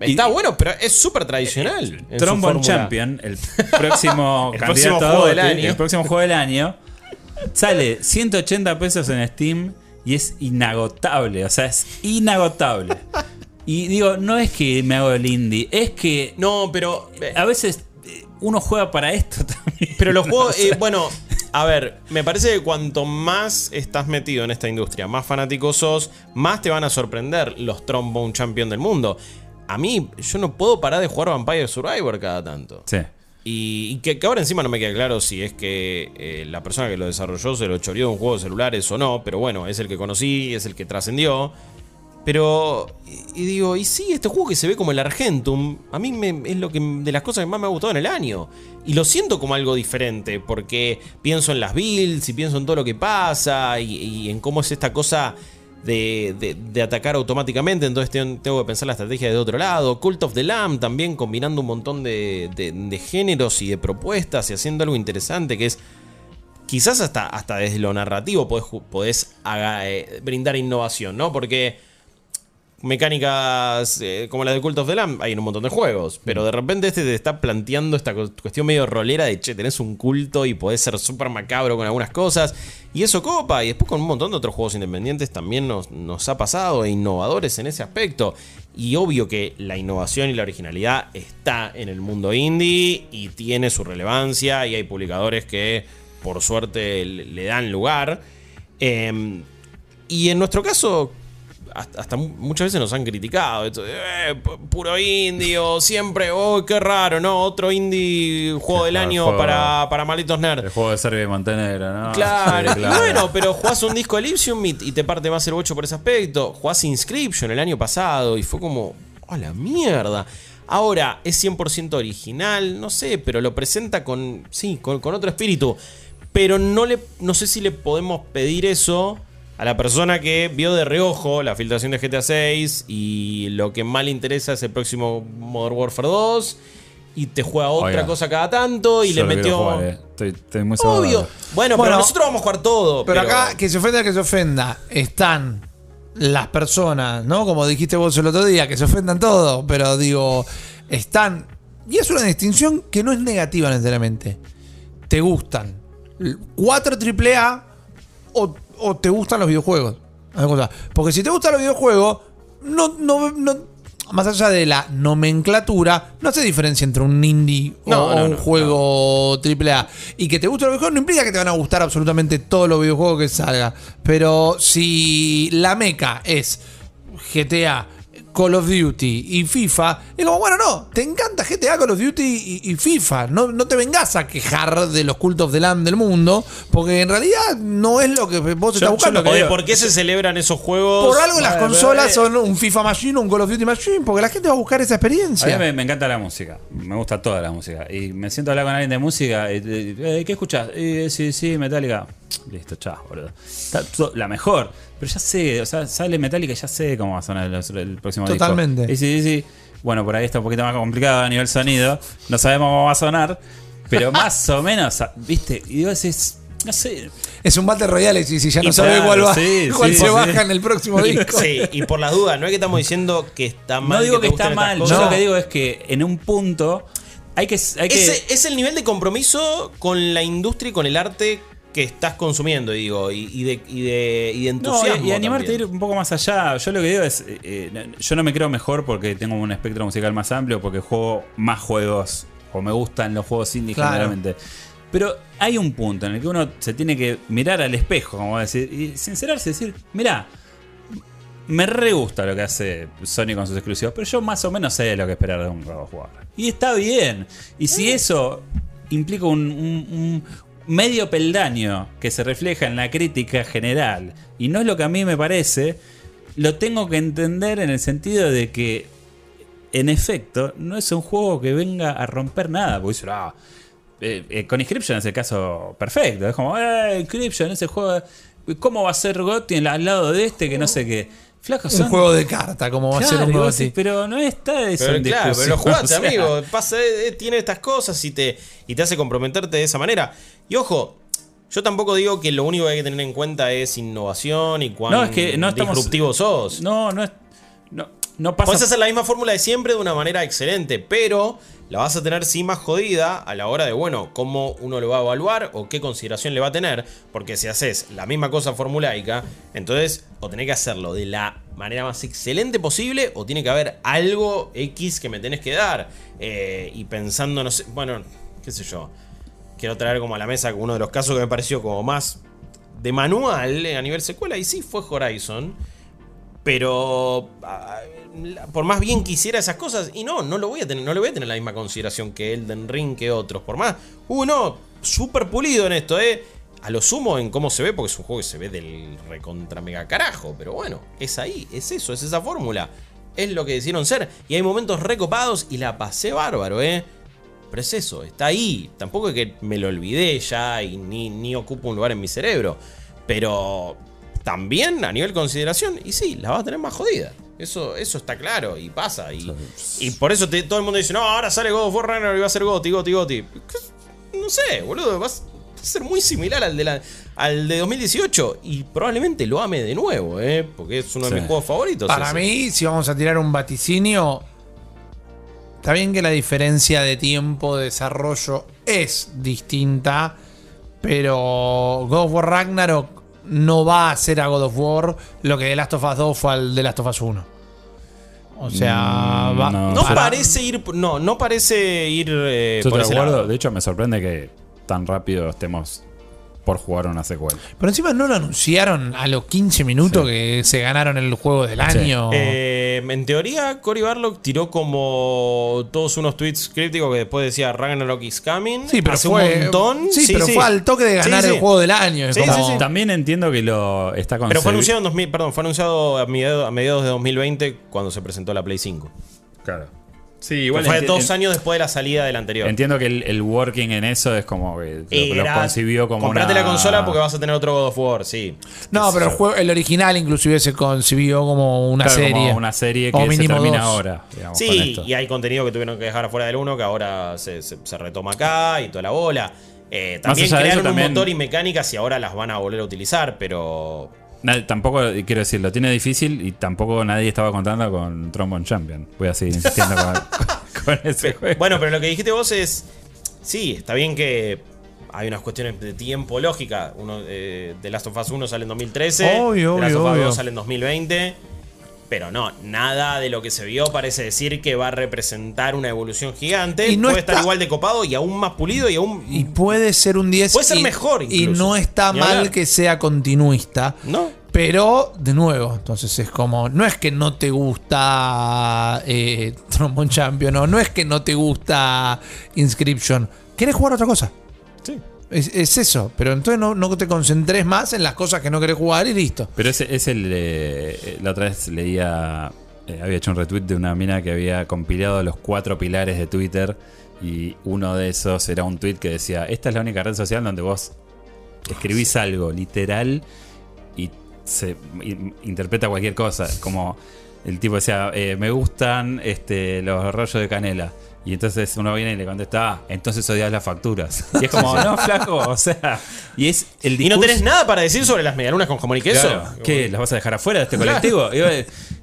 Está Y- bueno, pero es súper tradicional. su Trombone. Champion, el próximo [LAUGHS] El candidato próximo juego del año. el próximo juego del año, sale 180 pesos en Steam y es inagotable. O sea, es inagotable. Y digo, no es que me hago el indie, es que No, pero. eh, a veces eh, uno juega para esto [LAUGHS] también. Pero los juegos, [LAUGHS] eh, bueno, a ver, me parece que cuanto más estás metido en esta industria, más fanático sos, más te van a sorprender los Trombone Champion del mundo. A mí, yo no puedo parar de jugar Vampire Survivor cada tanto. Sí. Y, y que, que ahora encima no me queda claro si es que eh, la persona que lo desarrolló se lo choreó de un juego de celulares o no, pero bueno, es el que conocí, es el que trascendió. Pero, y, y digo, y sí, este juego que se ve como el Argentum, a mí me, es lo que de las cosas que más me ha gustado en el año. Y lo siento como algo diferente, porque pienso en las builds y pienso en todo lo que pasa y, y en cómo es esta cosa de, de- atacar automáticamente, entonces ten- tengo que pensar la estrategia de otro lado. Cult of the Lamb también combinando un montón de, de- géneros y de propuestas y haciendo algo interesante que es quizás hasta, hasta desde lo narrativo podés haga- eh, brindar innovación, ¿no? Porque mecánicas eh, como la de Cult of the Lamb hay en un montón de juegos, pero de repente este te está planteando esta cu- cuestión medio rolera de, che, tenés un culto y podés ser súper macabro con algunas cosas, y eso copa, y después con un montón de otros juegos independientes también nos, nos ha pasado, e innovadores en ese aspecto. Y obvio que la innovación y la originalidad está en el mundo indie y tiene su relevancia y hay publicadores que por suerte le, le dan lugar. Em, y en nuestro caso, hasta, hasta mu- muchas veces nos han criticado. Esto de, "Eh, pu- puro indie o siempre, oh, qué raro, ¿no? Otro indie juego del año juego- para, para malitos nerds. El juego de Serbia y Montenegro, ¿no? Claro, Sí, bueno, pero jugás un disco Elysium y, y te parte más el bocho por ese aspecto. Jugás Inscription el año pasado y fue como, ¡oh, la mierda! Ahora, ¿es 100% original? No sé, pero lo presenta con, sí, con, con otro espíritu. Pero no, le, no sé si le podemos pedir eso a la persona que vio de reojo la filtración de GTA 6 y lo que más le interesa es el próximo Modern Warfare 2 y te juega otra Oiga. cosa cada tanto y Yo le lo quiero metió... jugar, eh. estoy, estoy muy Obvio. Bueno, Bueno, pero nosotros vamos a jugar todo. Pero, acá, que se ofenda, que se ofenda, están las personas, ¿no? Como dijiste vos el otro día, que se ofendan todos, pero digo, están. Y es una distinción que no es negativa necesariamente. Te gustan 4 AAA o, o te gustan los videojuegos. Porque si te gustan los videojuegos, no, no, no- más allá de la nomenclatura, no hace diferencia entre un indie o- No, o, no, un no, juego AAA. Y que te gusten los videojuegos no implica que te van a gustar absolutamente todos los videojuegos que salga. Pero si la meca es GTA, Call of Duty y FIFA, es como, bueno, no, te encanta GTA, Call of Duty y, y FIFA. No, no te vengas a quejar de los Cult of the Lamb del mundo, porque en realidad no es lo que vos Yo- estás yo buscando. lo que O de digo- por qué se celebran esos juegos. Por algo las consolas son un FIFA Machine o un Call of Duty Machine, porque la gente va a buscar esa A mí experiencia. me, me encanta la música, me gusta toda la música. Y me siento a hablar con alguien de música. y, eh, ¿Qué escuchas? Eh, sí, sí, Metallica. Listo, chao, boludo. Está todo- la mejor. Pero ya sé, o sea, sale Metallica y ya sé cómo va a sonar el, el próximo Totalmente. disco. Y sí, sí, sí. Bueno, por ahí está un poquito más complicado a nivel sonido. No sabemos cómo va a sonar. Pero más o menos, ¿viste? Y digo, es, no sé. Es un Battle Royale y si ya no Y sabe claro, cuál va, sí, cuál sí, se sí. baja en el próximo [LAUGHS] disco. Sí, y por las dudas, no es que estamos diciendo que está mal. No digo te que está estas mal. cosas. Yo lo que digo es que en un punto hay que. Hay que Ese es el nivel de compromiso con la industria y con el arte que estás consumiendo, digo, y, y de, y, de, y de No, entusiasmo. y, y animarte a ir un poco más allá. Yo lo que digo es, eh, eh, yo no me creo mejor porque tengo un espectro musical más amplio, porque juego más juegos, o me gustan los juegos indie Claro. generalmente. Pero hay un punto en el que uno se tiene que mirar al espejo, como decir, y sincerarse y decir, mirá, me re gusta lo que hace Sony con sus exclusivos, pero yo más o menos sé lo que esperar de un God of War. Y está bien. Y si eso implica un, un- un medio peldaño que se refleja en la crítica general y no es lo que a mí me parece, lo tengo que entender en el sentido de que, en efecto, no es un juego que venga a romper nada. Porque dicen, ah, eh, eh, con Inscription es el caso perfecto. Es como, eh, Inscription, ese juego. ¿Cómo va a ser Gotti al lado de este que no sé qué? Flaco, Un son- juego de carta, como va a ser un juego así. pero no está eso Pero en claro, pero lo jugaste, [LAUGHS] o sea. amigo. Pasa, eh, tiene estas cosas y te, y te hace comprometerte de esa manera. Y ojo, yo tampoco digo que lo único que hay que tener en cuenta es innovación y cuán No, es que no estamos. disruptivo sos. No, no es. No, no pasa. Puedes hacer la misma fórmula de siempre de una manera excelente, pero la vas a tener sí más jodida a la hora de, bueno, cómo uno lo va a evaluar o qué consideración le va a tener. Porque si haces la misma cosa formulaica, entonces o tenés que hacerlo de la manera más excelente posible o tiene que haber algo X que me tenés que dar. Eh, y pensando, no sé, bueno, qué sé yo. Quiero traer como a la mesa uno de los casos que me pareció como más de manual eh, a nivel secuela y sí fue Horizon. Pero ah, por más bien quisiera esas cosas, y no, no lo voy a tener, no le voy a tener la misma consideración que Elden Ring que otros. Por más, uno, súper pulido en esto, eh. A lo sumo en cómo se ve, porque es un juego que se ve del recontra mega carajo. Pero bueno, es ahí, es eso, es esa fórmula. Es lo que decidieron ser. Y hay momentos recopados y la pasé bárbaro, eh. Pero es eso, está ahí. Tampoco es que me lo olvidé ya y ni, ni ocupa un lugar en mi cerebro. Pero también a nivel consideración, y sí, la va a tener más jodida. Eso, eso está claro y pasa. Y, y por eso te- todo el mundo dice, no, ahora sale God of War Ragnarok y va a ser Goti, Goti, Goti. No sé, boludo, va a ser muy similar al de, la, al de 2018 y probablemente lo ame de nuevo, ¿eh? porque es uno de Sí. mis juegos favoritos. Para ese. mí, si vamos a tirar un vaticinio, está bien que la diferencia de tiempo de desarrollo es distinta, pero God of War Ragnarok no va a hacer a God of War lo que The Last of Us 2 fue al The Last of Us 1. O sea, Mm, va- no. Parece ir, no, no parece ir eh, Estoy por de ese acuerdo. lado. De hecho, me sorprende que tan rápido estemos por jugar una secuela. Pero encima no lo anunciaron a los 15 minutos que se ganaron el juego del año. Eh, en teoría, Cory Barlock tiró como todos unos tweets crípticos que después decía Ragnarok is coming. sí, pero hace fue, un montón. Sí, pero fue al toque de ganar Sí, sí. el juego del año. como- sí, sí. También entiendo que lo está con Pero fue anunciado en 2000, perdón, fue anunciado a mediados, a mediados de 2020 cuando se presentó la Play 5. Claro. Sí, igual fue dos años después de la salida del anterior. Entiendo que el, el working en eso es como que lo, concibió como comprate una... la consola porque vas a tener otro God of War, sí. No, pero el juego, el original inclusive se concibió como una Claro, como serie. una serie que se termina dos. ahora. digamos, Sí, y hay contenido que tuvieron que dejar afuera del 1 que ahora se, se- se retoma acá y toda la bola. Eh, también eso, crearon también- un motor y mecánicas y ahora las van a volver a utilizar, pero tampoco, quiero decir, lo tiene difícil y tampoco nadie estaba contando con Trombone Champion. Voy a seguir insistiendo con, [LAUGHS] con ese juego. Bueno, pero lo que dijiste vos es. Sí, está bien que hay unas cuestiones de tiempo lógica. Uno, eh, The Last of Us 1 sale en 2013. Obvio, The Last of obvio, Us obvio. 2 sale en 2020. Pero no, nada de lo que se vio parece decir que va a representar una evolución gigante. Y no Puede está- estar igual de copado y aún más pulido y aún. Y puede ser un 10. Puede ser y- mejor Y no está Ni mal hablar. que sea continuista. ¿No? Pero, de nuevo, entonces es como, no es que no te gusta eh, [LAUGHS] Trombone Champion, o no es que no te gusta Inscription. ¿Querés jugar otra cosa? Es, es eso, pero entonces no, no te concentres más en las cosas que no querés jugar y listo. Pero ese es el. eh, la otra vez leía. eh, había hecho un retweet de una mina que había compilado los cuatro pilares de Twitter. Y uno de esos era un tweet que decía: Esta es la única red social donde vos escribís algo literal y se interpreta cualquier cosa. Como el tipo decía: eh, Me gustan este, los rollos de canela. Y entonces uno viene y le contesta, ah, entonces odias las facturas. [LAUGHS] Y es como, [LAUGHS] no, flaco, o sea, y es el Y no discurso- tenés nada para decir sobre las medialunas con jamón y queso. Claro. ¿Qué? ¿Las vas a dejar afuera de este colectivo? [LAUGHS]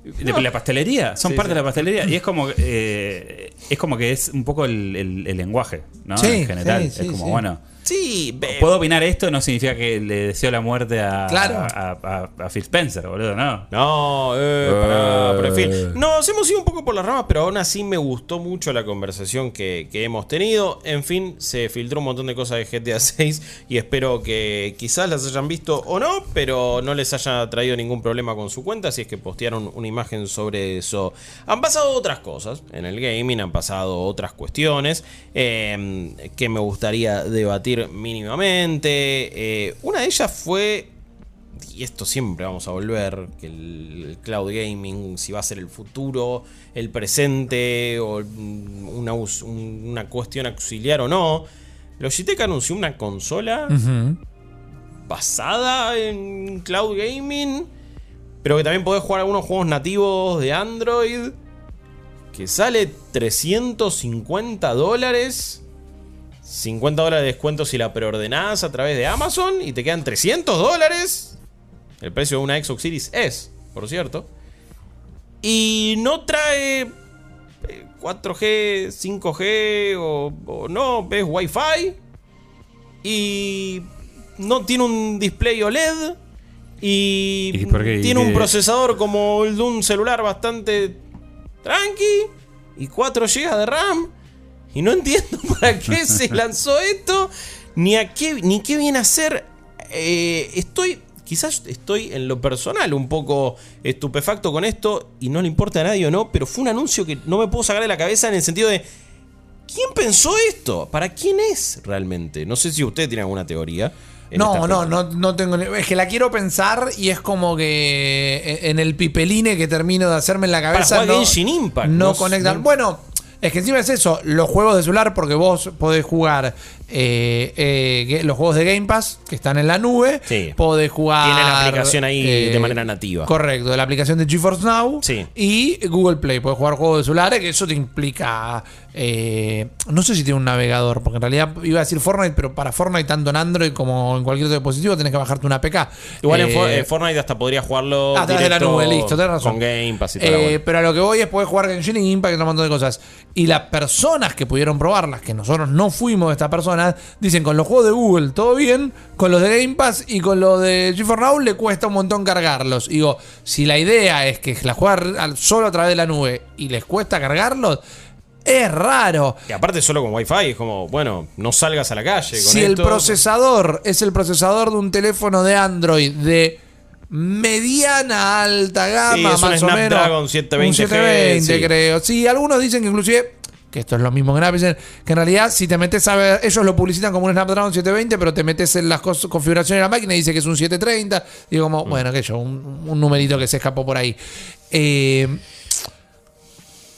De la pastelería, son Sí, parte sí. de la pastelería. Y es como eh, es como que es un poco el, el- el lenguaje, ¿no? Sí, en general. es como, bueno, Sí, puedo opinar esto, no significa que le deseo la muerte a, Claro. a, a- a Phil Spencer, boludo, ¿no? No, eh, en fin. Eh. Nos hemos ido un poco por las ramas, pero aún así me gustó mucho la conversación que, que hemos tenido. En fin, se filtró un montón de cosas de GTA 6 y espero que quizás las hayan visto o no, pero no les haya traído ningún problema con su cuenta, si es que postearon una imagen sobre eso. Han pasado otras cosas en el gaming, han pasado otras cuestiones eh, que me gustaría debatir mínimamente. Eh, una de ellas fue y esto siempre vamos a volver, que el, cloud gaming, si va a ser el futuro, el presente o una, una cuestión auxiliar o no. Logitech anunció una consola basada en cloud gaming, pero que también podés jugar algunos juegos nativos de Android, que sale 350 dólares. 50 dólares de descuento si la preordenás a través de Amazon y te quedan 300 dólares. El precio de una Xbox Series es, por cierto. Y no trae eh, 4G, 5G o, o no, es Wi-Fi. Y no tiene un display OLED. Y, ¿Y tiene un procesador como el de un celular bastante tranqui. Y 4 GB de RAM. Y no entiendo [LAUGHS] para qué [LAUGHS] se lanzó esto. Ni a qué, ni qué viene a hacer. Eh, estoy. Quizás estoy en lo personal un poco estupefacto con esto y no le importa a nadie o no, pero fue un anuncio que no me puedo sacar de la cabeza en el sentido de ¿quién pensó esto? ¿Para quién es realmente? No sé si usted tiene alguna teoría. No, no, no, no tengo. Es que la quiero pensar y es como que en el pipeline que termino de hacerme en la cabeza. no, Genshin Impact, No, no- conectan. no- Bueno, es que encima es eso. Los juegos de celular, porque vos podés jugar eh, eh, los juegos de Game Pass que están en la nube. Sí. Podés jugar. eh, Tiene la aplicación ahí de manera nativa. Correcto, la aplicación de GeForce Now. Sí. Y Google Play. Podés jugar juegos de celulares, que eso te implica. eh, no sé si tiene un navegador, porque en realidad iba a decir Fortnite, pero para Fortnite, tanto en Android como en cualquier otro dispositivo, tenés que bajarte una APK. Igual en Eh, For- eh, Fortnite hasta podría jugarlo a través de la directo nube, listo, tenés razón. con Game Pass y Eh, bola. pero a lo que voy es poder jugar Genshin Impact y un montón de cosas. Y las personas que pudieron probarlas, que nosotros no fuimos de estas dicen con los juegos de Google todo bien, con los de Game Pass y con los de GeForce Now le cuesta un montón cargarlos. Y digo, si la idea es que la juegan al- solo a través de la nube y les cuesta cargarlos, es raro. Y aparte solo con Wi-Fi, es como, bueno, no salgas a la calle con Si el procesador es el procesador de un teléfono de Android de mediana alta gama, Sí, es un más o menos. 720G, un 720, sí. creo. Sí, algunos dicen que inclusive que esto es lo mismo que dicen que en realidad si te metes a ver, ellos lo publicitan como un Snapdragon 720, pero te metes en las configuraciones de la máquina y dice que es un 730. Digo Mm. como, bueno, que yo, un, un numerito que se escapó por ahí. Eh,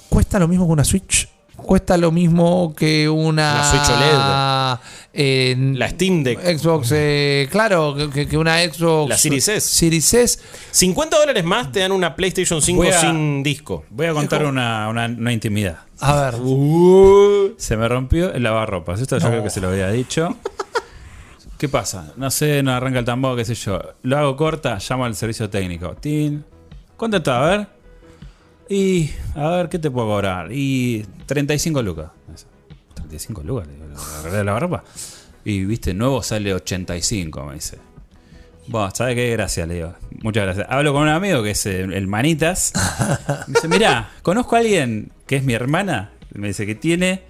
¿Cuesta lo mismo que una Switch? cuesta lo mismo que una. Una Switch OLED. eh, La Steam Deck. Xbox, eh, claro, que, que una Xbox. La Series S. Series S. 50 dólares más te dan una PlayStation 5 Voy a- sin disco. Voy a contar una, una- una intimidad. A ver. Se me rompió el lavarropas. Esto yo creo que se lo había dicho. ¿Qué pasa? No sé, no arranca el tambor, qué sé yo. Lo hago corta, llamo al servicio técnico. Tin. ¿Cuánto está? A ver. Y, a ver, ¿qué te puedo cobrar? Y 35 lucas. Me dice, 35 lucas, le digo, ¿lo arreglé el lavarropa. Y, viste, nuevo sale 85, me dice. Bueno, ¿sabes qué? Gracias, le digo. Muchas gracias. Hablo con un amigo que es el, el Manitas. Me dice, mirá, conozco a alguien que es mi hermana. Me dice que tiene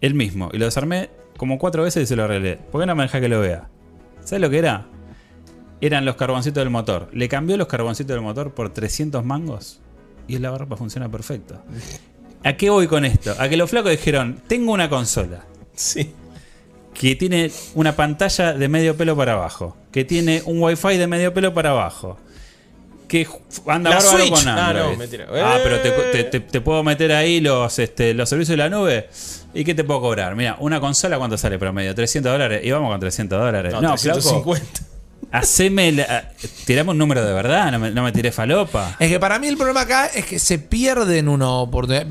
el mismo. Y lo desarmé como cuatro veces y se lo arreglé. ¿Por qué no me que lo vea? ¿Sabes lo que era? Eran los carboncitos del motor. Le cambió los carboncitos del motor por 300 mangos. Y el lavarropa funciona perfecto. ¿A qué voy con esto? A que los flacos dijeron, tengo una consola Sí. Que tiene una pantalla de medio pelo para abajo, que tiene un wifi de medio pelo para abajo, que anda La bárbaro Switch. con Ah, Android. no, mentira. Ah, pero te, Eh. te- te- te puedo meter ahí los, este, los servicios de la nube. ¿Y qué te puedo cobrar? Mira, una consola, ¿cuánto sale promedio? 300 dólares. Y vamos con 300 dólares. No, No, flaco, 350. haceme la- tirame un número de verdad, no me, no me tiré falopa. Es que para mí el problema acá es que se pierden una oportunidad.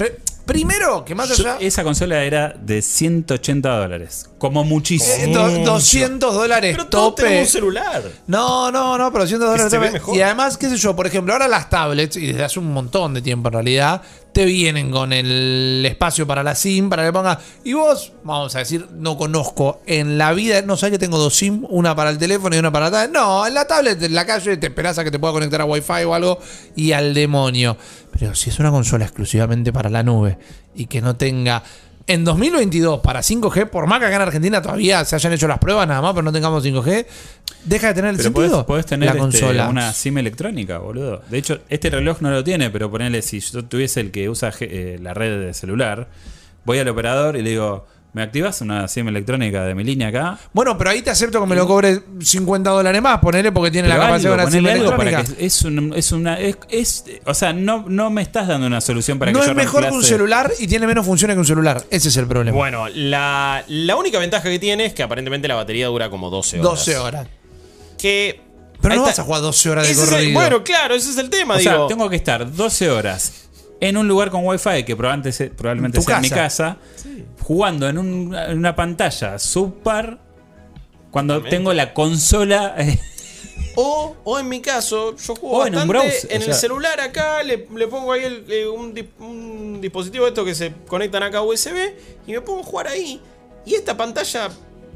Primero, que más Yo- allá. esa consola era de 180 dólares. Como muchísimo. eh, do- 200 dólares Pero tope. tenemos un celular. No, no, no, pero 200 dólares tope. mejor. Y además, qué sé yo, por ejemplo, ahora las tablets, y desde hace un montón de tiempo en realidad, te vienen con el espacio para la SIM, para que ponga. Y vos, vamos a decir, no conozco en la vida, no sé que tengo dos SIM, una para el teléfono y una para la tablet. No, en la tablet, en la calle, te esperás a que te pueda conectar a Wi-Fi o algo y al demonio. Pero si es una consola exclusivamente para la nube y que no tenga. En 2022 para 5G, por más que acá en Argentina todavía se hayan hecho las pruebas nada más, pero no tengamos 5G, deja de tener el Pero sentido. podés, podés tener la este, consola. una SIM electrónica, boludo. De hecho, este reloj no lo tiene, pero ponele, si yo tuviese el que usa eh, la red de celular, voy al operador y le digo, ¿me activas una SIM electrónica de mi línea acá? Bueno, pero ahí te acepto que me lo cobre 50 dólares más, ponele porque tiene la capacidad algo, de una SIM algo para que es, un- es una es, es- o sea no, no me estás dando una solución para No que es yo mejor que un celular y tiene menos funciones que un celular. Ese es el problema. Bueno, la, la única ventaja que tiene es que aparentemente la batería dura como 12 horas. 12 horas. Que. Pero ahí no está. vas a jugar 12 horas de es el- corrido. bueno, claro, ese es el tema, o sea digo. tengo que estar 12 horas en un lugar con wifi que probablemente, probablemente sea mi casa. casa jugando en, un- en una pantalla super cuando tengo la consola eh, O, o en mi caso, yo juego O en un bastante browser, en el sea. celular acá, le, le pongo ahí el- eh, un, di- un dispositivo de estos que se conectan acá a USB y me pongo a jugar ahí. Y esta pantalla,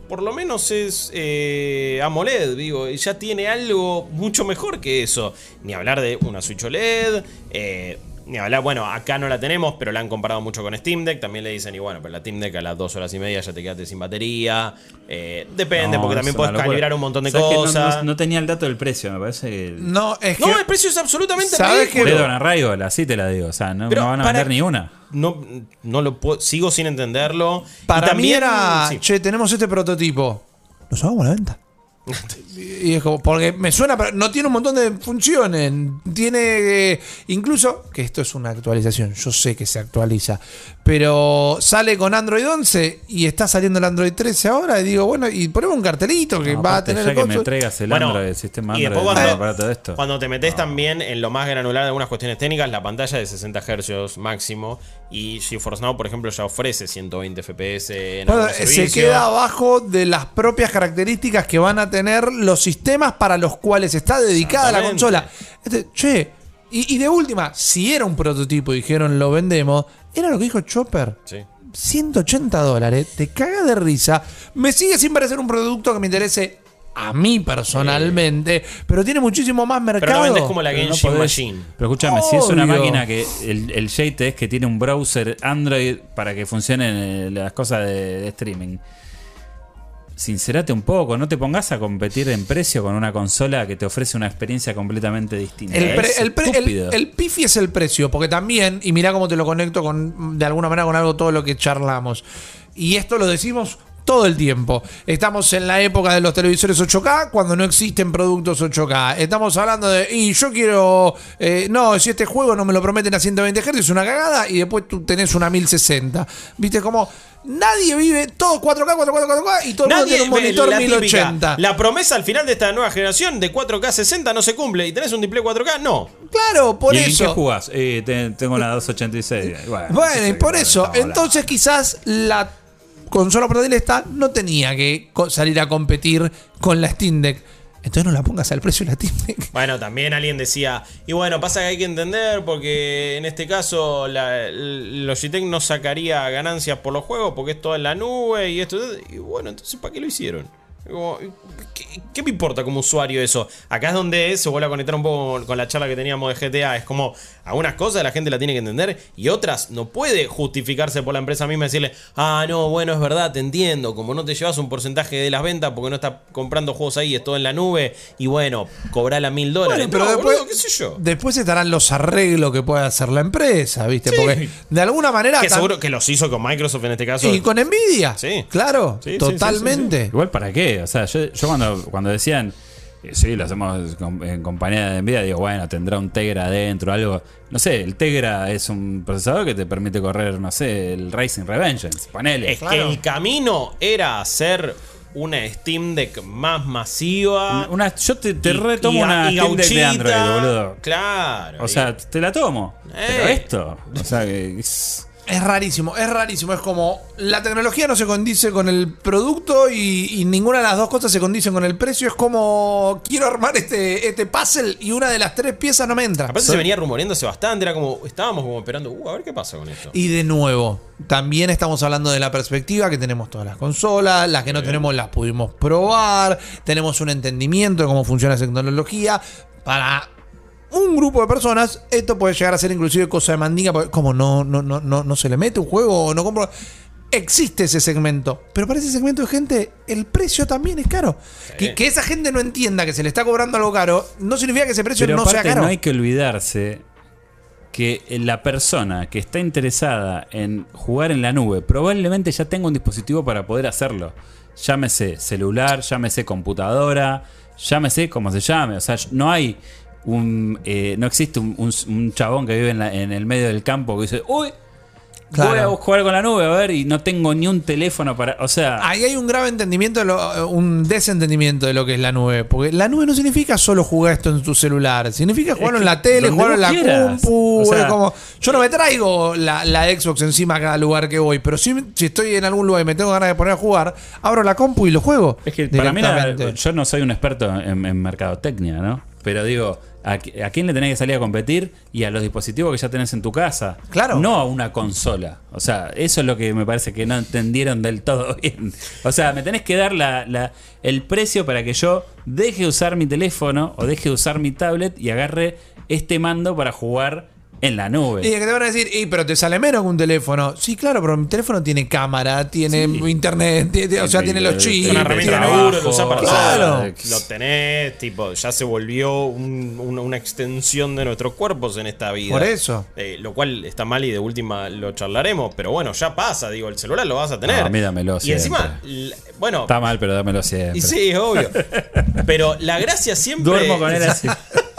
por lo menos, es eh, AMOLED, digo, y ya tiene algo mucho mejor que eso. Ni hablar de una Switch OLED, eh, ni hablar, bueno, acá no la tenemos, pero la han comparado mucho con Steam Deck. También le dicen, y bueno, pero la Steam Deck a las dos horas y media ya te quedaste sin batería. Eh, depende, No, porque también puedes calibrar un montón de ¿Sabes que no- cosas. no, no tenía el dato del precio me parece que No, es que. No, el precio es absolutamente ¿Sabes Arrival, así te la digo o sea no, Pero van a para- vender ni una No, no lo puedo, sigo sin entenderlo. para Y también, mí era. sí. Che, tenemos este prototipo. ¿Lo sacamos a la venta? Y es como, porque me suena, pero no tiene un montón de funciones. Tiene, eh, incluso, que esto es una actualización, yo sé que se actualiza, pero sale con Android 11 y está saliendo el Android 13 ahora. Y digo, bueno, y ponemos un cartelito que No, va a tener ya el que me coso. traigas el Bueno, Android el sistema y después cuando- para todo esto Cuando te metes también en lo más granular de algunas cuestiones técnicas, la pantalla de 60 Hz máximo. Y GeForce Now, por ejemplo, ya ofrece 120 FPS en Bueno, algunos se queda abajo de las propias características que van a tener los sistemas para los cuales está dedicada la consola. Este, che, y, y de última, si era un prototipo y dijeron lo vendemos, era lo que dijo Chopper. Sí. 180 dólares, te caga de risa. Me sigue sin parecer un producto que me interese a mí personalmente, pero tiene muchísimo más mercado. Pero no vendes como la no Genshin podés- Machine. Pero escúchame, si es una máquina que el, el JTEX que tiene un browser Android para que funcionen eh, las cosas de, de streaming. Sincerate un poco, no te pongas a competir en precio con una consola que te ofrece una experiencia completamente distinta. El, pre- Es el pre- el- estúpido. el pifi es el precio, porque también, y mirá cómo te lo conecto con, de alguna manera con algo todo lo que charlamos. Y esto lo decimos todo el tiempo. Estamos en la época de los televisores 8K cuando no existen productos 8K. Estamos hablando de, y yo quiero, eh, no, si este juego no me lo prometen a 120 Hz es una cagada y después tú tenés una 1060. ¿Viste cómo? Nadie vive todo 4K, 4K, 4K y todo el mundo tiene un monitor la típica, 1080. La promesa al final de esta nueva generación de 4K 60 no se cumple y tenés un display 4K, no. Claro, por ¿Y en qué eso. jugás? Eh, te- tengo una 286. Bueno, Bueno, y por eso. Entonces quizás la consola portátil esta no tenía que salir a competir con la Steam Deck. Entonces no la pongas al precio de la Steam Deck. [LAUGHS] Bueno, también alguien decía, y bueno, pasa que hay que entender porque en este caso la, Logitech no sacaría ganancias por los juegos porque es todo en la nube y esto. Y bueno, entonces ¿para qué lo hicieron? Como, ¿qué, qué me importa como usuario eso? Acá es donde se vuelve a conectar un poco con, la charla que teníamos de GTA. Es como, algunas cosas la gente la tiene que entender y otras no puede justificarse por la empresa misma y decirle, ah, no, bueno, es verdad, te entiendo. Como no te llevas un porcentaje de las ventas porque no estás comprando juegos ahí, es todo en la nube y bueno, cobrala mil dólares. Bueno, pero No, después, boludo, qué sé yo. después estarán los arreglos que puede hacer la empresa, ¿viste? Porque de alguna manera. Que seguro que los hizo con Microsoft en este caso. Y con Nvidia. Sí. Claro, Sí, sí, totalmente. Igual para qué, o sea, yo, yo cuando, cuando decían, eh, sí, lo hacemos con- en compañía de Nvidia, digo, bueno, tendrá un Tegra adentro, algo. No sé, el Tegra es un procesador que te permite correr, no sé, el Racing Revengeance, ponele. Es que el camino era hacer una Steam Deck más masiva. Una, yo te, te y- retomo y- una y Steam Deck de gauchita. Android, boludo. Claro. O sea, te la tomo. Pero Eh. esto, o sea, que es- Es rarísimo, es rarísimo. Es como la tecnología no se condice con el producto y, y ninguna de las dos cosas se condicen con el precio. Es como quiero armar este, este puzzle y una de las tres piezas no me entra. Aparte se venía rumoreándose bastante, era como, estábamos como esperando, uh, a ver qué pasa con esto. Y de nuevo, también estamos hablando de la perspectiva que tenemos todas las consolas, las que no tenemos las pudimos probar, tenemos un entendimiento de cómo funciona esa tecnología. Para un grupo de personas, esto puede llegar a ser inclusive cosa de mandinga, porque como no, no, no, no, no se le mete un juego o no compro. Existe ese segmento, pero para ese segmento de gente el precio también es caro. Que, que esa gente no entienda que se le está cobrando algo caro, no significa que ese precio Pero no sea caro. no hay que olvidarse que la persona que está interesada en jugar en la nube probablemente ya tenga un dispositivo para poder hacerlo. Llámese celular, llámese computadora, llámese como se llame. O sea, no hay un. eh, no existe un, un- un chabón que vive en, la- en el medio del campo que dice, uy, voy a jugar con la nube, a ver, y no tengo ni un teléfono para. O sea. Ahí hay un grave entendimiento, lo- un desentendimiento de lo que es la nube. Porque la nube no significa solo jugar esto en tu celular. Significa jugarlo en la tele, jugarlo en la quieras. compu. O sea- como, yo no me traigo la, la Xbox encima a cada lugar que voy. Pero si, si estoy en algún lugar y me tengo ganas de poner a jugar, abro la compu y lo juego. Es que para mí, la- yo no soy un experto en, en mercadotecnia, ¿no? Pero digo, ¿a, qui- a quién le tenés que salir a competir? Y a los dispositivos que ya tenés en tu casa. Claro. No a una consola. O sea, eso es lo que me parece que no entendieron del todo [LAUGHS] bien. O sea, me tenés que dar la, la- el precio para que yo deje de usar mi teléfono o deje de usar mi tablet y agarre este mando para jugar en la nube. Y que te van a decir, "Y, pero te sale menos que un teléfono. Sí, claro, pero mi teléfono tiene cámara, tiene internet, tiene- o sea, tiene los chips. Una herramienta trabajo, seguro, lo usás para Claro. Lo tenés, tipo, ya se volvió un- una, una extensión de nuestros cuerpos en esta vida. Por eso. Eh, lo cual está mal y de última lo charlaremos, pero bueno, ya pasa, digo, el celular lo vas a tener. No, a mí dámelo Y encima, siempre. bueno, Está mal, pero dámelo siempre. y sí, es obvio. [LAUGHS] Pero la gracia siempre. Duermo con él así. [LAUGHS]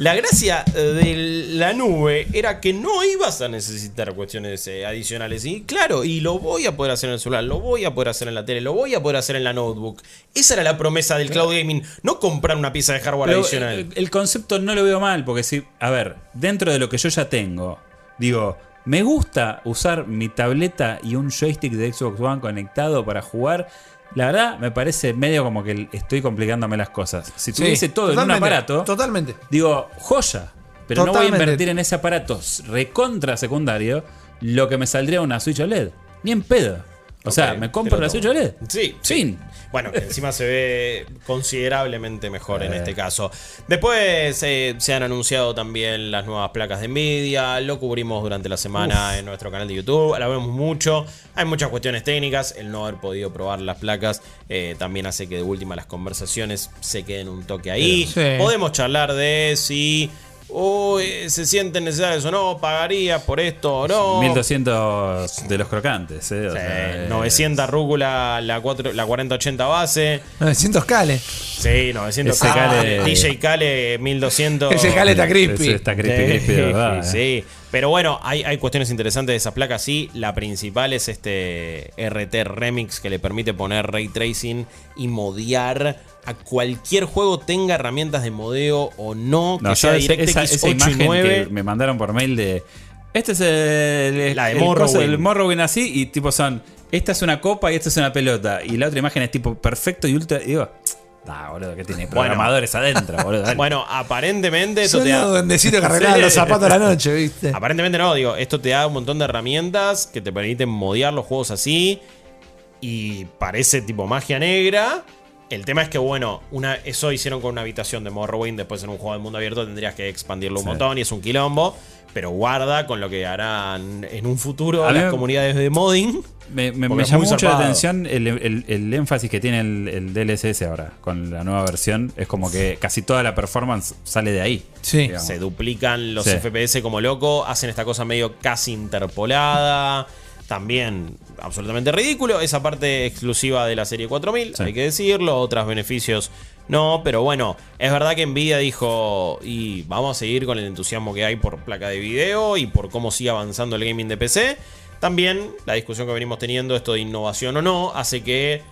La gracia eh, de la nube era que no ibas a necesitar cuestiones eh, adicionales. Y claro, y lo voy a poder hacer en el celular, lo voy a poder hacer en la tele, lo voy a poder hacer en la notebook. Esa era la promesa del cloud gaming, no comprar una pieza de hardware Pero, adicional. eh, el concepto no lo veo mal, porque si, a ver, dentro de lo que yo ya tengo, digo, me gusta usar mi tableta y un joystick de Xbox One conectado para jugar. La verdad, me parece medio como que estoy complicándome las cosas. Si Sí, tuviese todo en un aparato, Totalmente. digo, joya. Pero no voy a invertir en ese aparato recontra secundario lo que me saldría una Switch OLED. Ni en pedo. O sea, me compro te lo la tomo. Switch OLED. Sí, Fin. Bueno, que encima se ve considerablemente mejor en Eh. este caso. Después eh, se han anunciado también las nuevas placas de Nvidia. Lo cubrimos durante la semana en nuestro canal de YouTube. La vemos mucho. Hay muchas cuestiones técnicas. El no haber podido probar las placas eh, también hace que de última las conversaciones se queden un toque ahí. Sí. Podemos charlar de si uy, se sienten necesarios o no, pagarías por esto o no. 1200 de los crocantes, ¿eh? O Sí, sea, eh, 900 rúcula, la, 4, la 4080 base. 900 cales. Sí, 900 Ese Kale, Kale- DJ Kale 1200. Ese Kale está crispy. ese está crispy, crispy, de verdad. ¿eh? Sí, pero bueno, hay, hay cuestiones interesantes de esa placa, sí. La principal es este RT Remix que le permite poner ray tracing y modear a cualquier juego, tenga herramientas de modeo o no, que No, sea yo esa, DirectX esa, esa 8 y imagen 9. que me mandaron por mail de. Este es el, La de el Morrowind. así, y tipo son. Esta es una copa y esta es una pelota. Y la otra imagen es tipo perfecto y ultra. Y digo, ah, boludo, que tiene [LAUGHS] programadores adentro, boludo. dale". Bueno, aparentemente eso te da. que Sí. los zapatos a la noche, ¿viste? [LAUGHS] Aparentemente no, digo, esto te da un montón de herramientas que te permiten modear los juegos así. Y parece tipo magia negra. El tema es que, bueno, una, eso hicieron con una habitación de Morrowind. Después en un juego de mundo abierto tendrías que expandirlo un Sí. montón y es un quilombo. Pero guarda con lo que harán en un futuro A las me- comunidades de modding. Me, me- llamó mucho la atención el, el- el énfasis que tiene el, el DLSS ahora con la nueva versión. Es como que casi toda la performance sale de ahí. Sí. digamos. Se duplican los Sí. FPS como loco. Hacen esta cosa medio casi interpolada. También absolutamente ridículo. Esa parte exclusiva de la serie 4000, Sí. hay que decirlo. Otros beneficios no. Pero bueno, es verdad que Nvidia dijo. Y vamos a seguir con el entusiasmo que hay por placa de video y por cómo sigue avanzando el gaming de PC. También la discusión que venimos teniendo, esto de innovación o no, hace que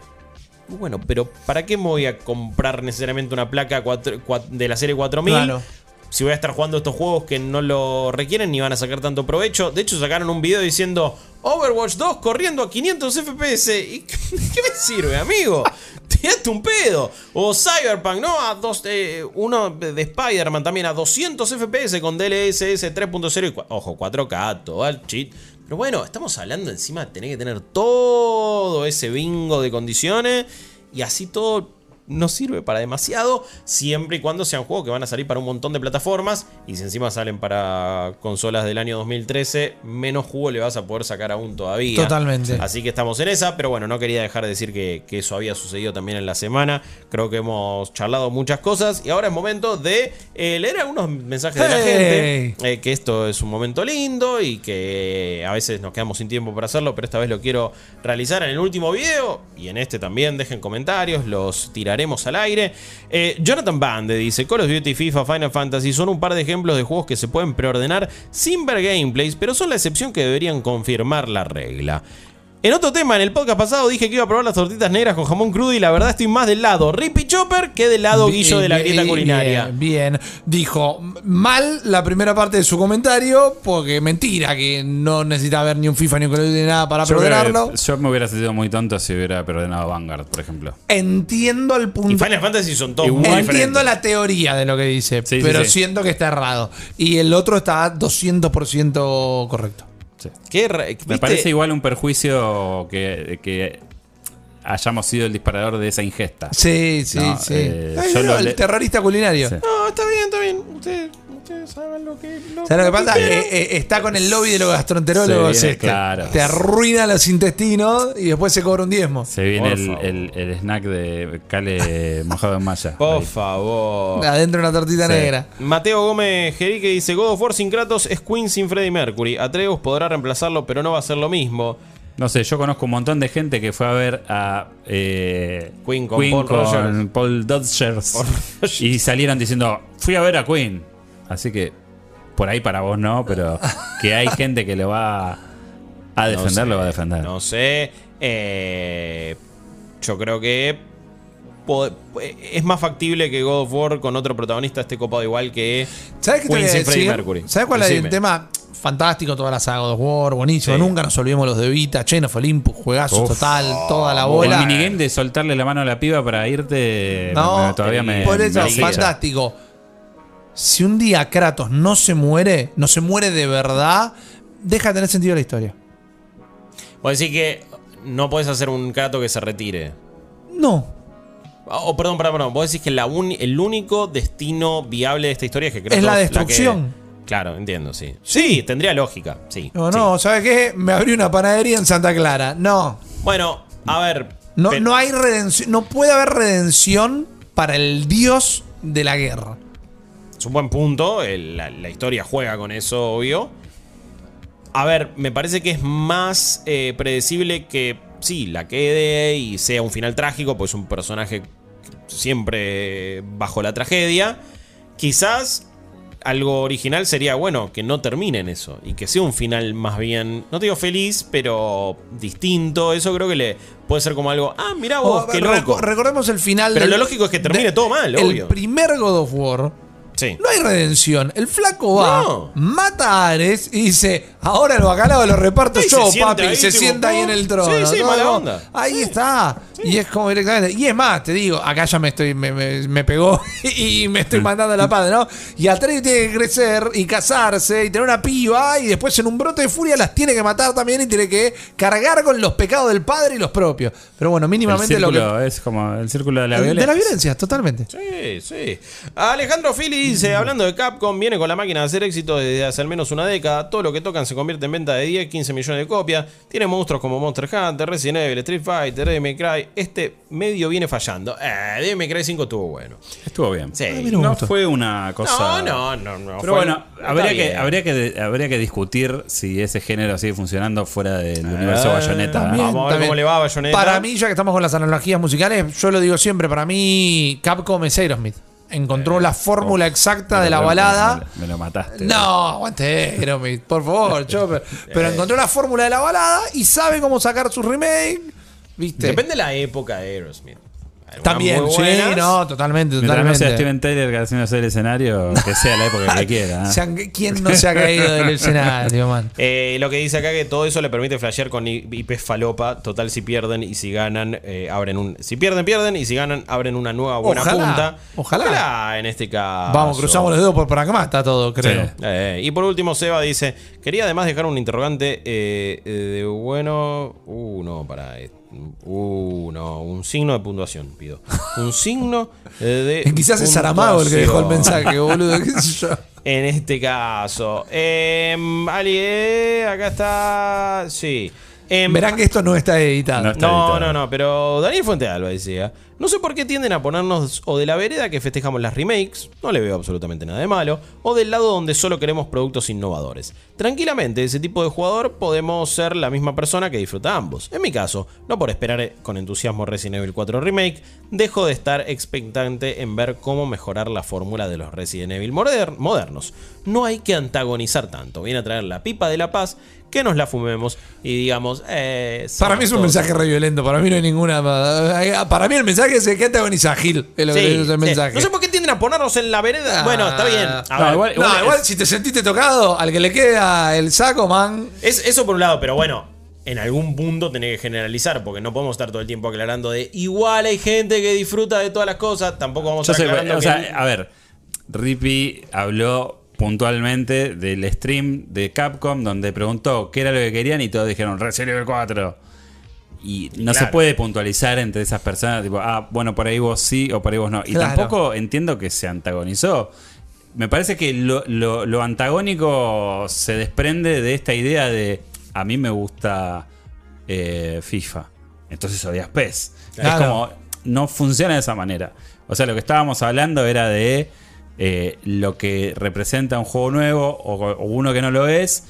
bueno, pero ¿para qué me voy a comprar necesariamente una placa de la serie 4000? Claro. Si voy a estar jugando estos juegos que no lo requieren ni van a sacar tanto provecho. De hecho, sacaron un video diciendo Overwatch 2 corriendo a 500 FPS. ¿Y [LAUGHS] qué me sirve, amigo? [LAUGHS] Tiraste un pedo. O Cyberpunk, ¿no? A dos, eh, uno de Spider-Man también a 200 FPS con DLSS 3.0 y ojo, 4K, todo al cheat. Pero bueno, estamos hablando encima de tener que tener todo ese bingo de condiciones y así todo no sirve para demasiado, siempre y cuando sean juegos que van a salir para un montón de plataformas y si encima salen para consolas del año 2013, menos jugo le vas a poder sacar aún todavía. Totalmente. Así que estamos en esa, pero bueno, no quería dejar de decir que, que eso había sucedido también en la semana. Creo que hemos charlado muchas cosas y ahora es momento de eh, leer algunos mensajes de la gente. Eh, que esto es un momento lindo y que a veces nos quedamos sin tiempo para hacerlo, pero esta vez lo quiero realizar en el último video y en este también. Dejen comentarios, los tiraremos al aire. Eh, Jonathan Bande dice: Call of Duty, FIFA, Final Fantasy son un par de ejemplos de juegos que se pueden preordenar sin ver gameplays, pero son la excepción que deberían confirmar la regla. En otro tema, en el podcast pasado dije que iba a probar las tortitas negras con jamón crudo y la verdad estoy más del lado Rippy Chopper que del lado Guillo de la Bien, grieta culinaria. Bien, bien. Dijo mal la primera parte de su comentario, porque mentira que no necesitaba ver ni un FIFA ni un Call nada para Yo, que- yo me hubiera sentido muy tonto si hubiera perdonado Vanguard, por ejemplo. Entiendo el Y punto. Final Fantasy son todos muy Entiendo diferentes. la teoría de lo que dice, Sí, sí, pero sí. siento que está errado. Y el otro está 200% correcto. Sí. Qué ra- Me parece igual un perjuicio que, que hayamos sido el disparador de esa ingesta. Sí, sí, No, sí. eh, Ay, yo no, lo el terrorista culinario. Sí. No, está bien, está bien. Ustedes saben lo que. ¿Sabes lo que pasa? Eh, eh, está con el lobby de los gastroenterólogos. Se viene, este. claro. Te arruina los intestinos y después se cobra un diezmo. Se viene el, favor. el- el snack de Cale [LAUGHS] mojado en malla. Por Ahí. favor. Adentro de una tortita Sí. negra. Mateo Gómez Jerique dice: God of War sin Kratos es Queen sin Freddie Mercury. Atreus podrá reemplazarlo, pero no va a ser lo mismo. No sé, yo conozco un montón de gente que fue a ver a eh, Queen con Paul Rogers. Paul Dodgers y salieron diciendo, fui a ver a Queen. Así que por ahí para vos no, pero que hay gente que lo va a defender, No sé, lo va a defender. No sé. Eh, yo creo que es más factible que God of War con otro protagonista esté copado igual que ¿Sabes qué te voy a decir? Mercury. ¿Sabes cuál es el tema? Fantástico, toda la saga God of War, buenísimo. Sí. Nunca nos olvidemos los de Vita, Chain of Olympus, juegazo Uf. total, toda la el bola. minigame de soltarle la mano a la piba para irte No, me- todavía me. por eso, fantástico. Si un día Kratos no se muere, no se muere de verdad, deja de tener sentido la historia. Vos decís que no puedes hacer un Kratos que se retire. No. Oh, perdón, perdón, perdón. Vos decís que la el único destino viable de esta historia es que Kratos. Es la que- destrucción. claro, entiendo, sí. Sí, tendría lógica, sí. No, sí. no, ¿sabes qué? Me abrí una panadería en Santa Clara. No. Bueno, a ver. No, no hay redención. No puede haber redención para el dios de la guerra. Es un buen punto. el- la, la historia juega con eso, obvio. A ver, me parece que es más eh, predecible que sí, la quede y sea un final trágico, pues es un personaje siempre bajo la tragedia. Quizás algo original sería, bueno, que no termine en eso y que sea un final más bien, no te digo feliz, pero distinto. Eso creo que le puede ser como algo, ah, mirá vos, Oh, qué loco. recordemos el final. Pero del- lo lógico es que termine de- todo mal, El obvio. primer God of War. Sí. No hay redención. El flaco va, No. mata a Ares y dice: Ahora el bacalao lo reparto Y yo, sienta papi. ahí, y se tipo, sienta ahí en el trono. sí, sí, ¿no? mala Como, onda. Ahí está. Y es como directamente. Y es más, te digo, acá ya me estoy, me, me- me pegó [LAUGHS] y me estoy mandando a la padre, ¿no? Y Atreus tiene que crecer y casarse y tener una piba y después en un brote de furia las tiene que matar también y tiene que cargar con los pecados del padre y los propios. Pero bueno, El mínimamente lo que. es como el círculo de la de violencia. la violencia, totalmente. Sí, sí. Alejandro Fili dice, hablando de Capcom, viene con la máquina de hacer éxito desde hace al menos una década. Todo lo que tocan se convierte en venta de 10, 15 millones de copias. Tiene monstruos como Monster Hunter, Resident Evil, Street Fighter, Devil May Cry. Este medio viene fallando. Eh, Devil May Cry 5 estuvo bueno. Estuvo bien. Sí. no fue una cosa. No, no, no, no. Pero fue- bueno, habría que, habría, que, habría que discutir si ese género sigue funcionando fuera del universo Eh, Bayonetta. también. Vamos a ver también. cómo le va a Bayonetta. Para mí, ya que estamos con las analogías musicales, yo lo digo siempre, para mí Capcom es Aerosmith. Encontró la fórmula exacta de la Me lo- balada. Me, lo mataste. No, aguante Aerosmith, por favor, [LAUGHS] Chopper. Pero encontró la fórmula de la balada y sabe cómo sacar su remake. ¿Viste? Depende de la época de Aerosmith. También, sí, no, totalmente, Mientras no sea totalmente. Steven Taylor que haciendo el escenario, que sea la época que quiera. ¿eh? [LAUGHS] ¿Quién no se ha caído del escenario, man? [LAUGHS] Eh, lo que dice acá que todo eso le permite flashear con I- IPs falopa. Total, si pierden y si ganan, eh, abren un. Si pierden, pierden. Y si ganan, abren una nueva buena Ojalá, punta. ojalá. en este caso. Vamos, cruzamos los dedos por pragmata todo, creo. Sí. Eh, y por último, Seba dice: Quería además dejar un interrogante de bueno. Uh, no, para. Uh, no, un signo de puntuación, pido. Un signo eh, de. [LAUGHS] Quizás es Saramago el que dejó el mensaje, boludo. qué sé yo. [LAUGHS] En este caso. Em, Ali, eh, acá está. Sí. Em, Verán que esto no está editado. No está no, editado. no, no, pero Daniel Fuente Alba decía. No sé por qué tienden a ponernos o de la vereda que festejamos las remakes, no le veo absolutamente nada de malo, o del lado donde solo queremos productos innovadores. Tranquilamente, ese tipo de jugador podemos ser la misma persona que disfruta ambos. En mi caso, no por esperar con entusiasmo Resident Evil 4 Remake, dejo de estar expectante en ver cómo mejorar la fórmula de los Resident Evil moder- modernos. No hay que antagonizar tanto, viene a traer la pipa de la paz, que nos la fumemos y digamos... Eh, Para mí es un mensaje re violento. Para mí no hay ninguna. Para mí el mensaje es que antagoniza a Gil. Es lo que es el mensaje. No sé por qué tienden a ponernos en la vereda. bueno, está bien. A No, ver, igual- No, igual, es- si te sentiste tocado, al que le queda el saco, man. es, eso por un lado, pero bueno, en algún punto tenés que generalizar, porque no podemos estar todo el tiempo aclarando de igual hay gente que disfruta de todas las cosas. Tampoco vamos a Yo estar aclarando o que- sea, a ver, Rippy habló puntualmente del stream de Capcom donde preguntó qué era lo que querían y todos dijeron Resident Evil 4. Y no Claro. se puede puntualizar entre esas personas, tipo, ah, bueno, por ahí vos sí o por ahí vos no. Y Claro. tampoco entiendo que se antagonizó. Me parece que lo, lo- lo antagónico se desprende de esta idea de a mí me gusta eh, FIFA, entonces odias PES. Claro. Es como, no funciona de esa manera. O sea, lo que estábamos hablando era de eh, lo que representa un juego nuevo o, o uno que no lo es.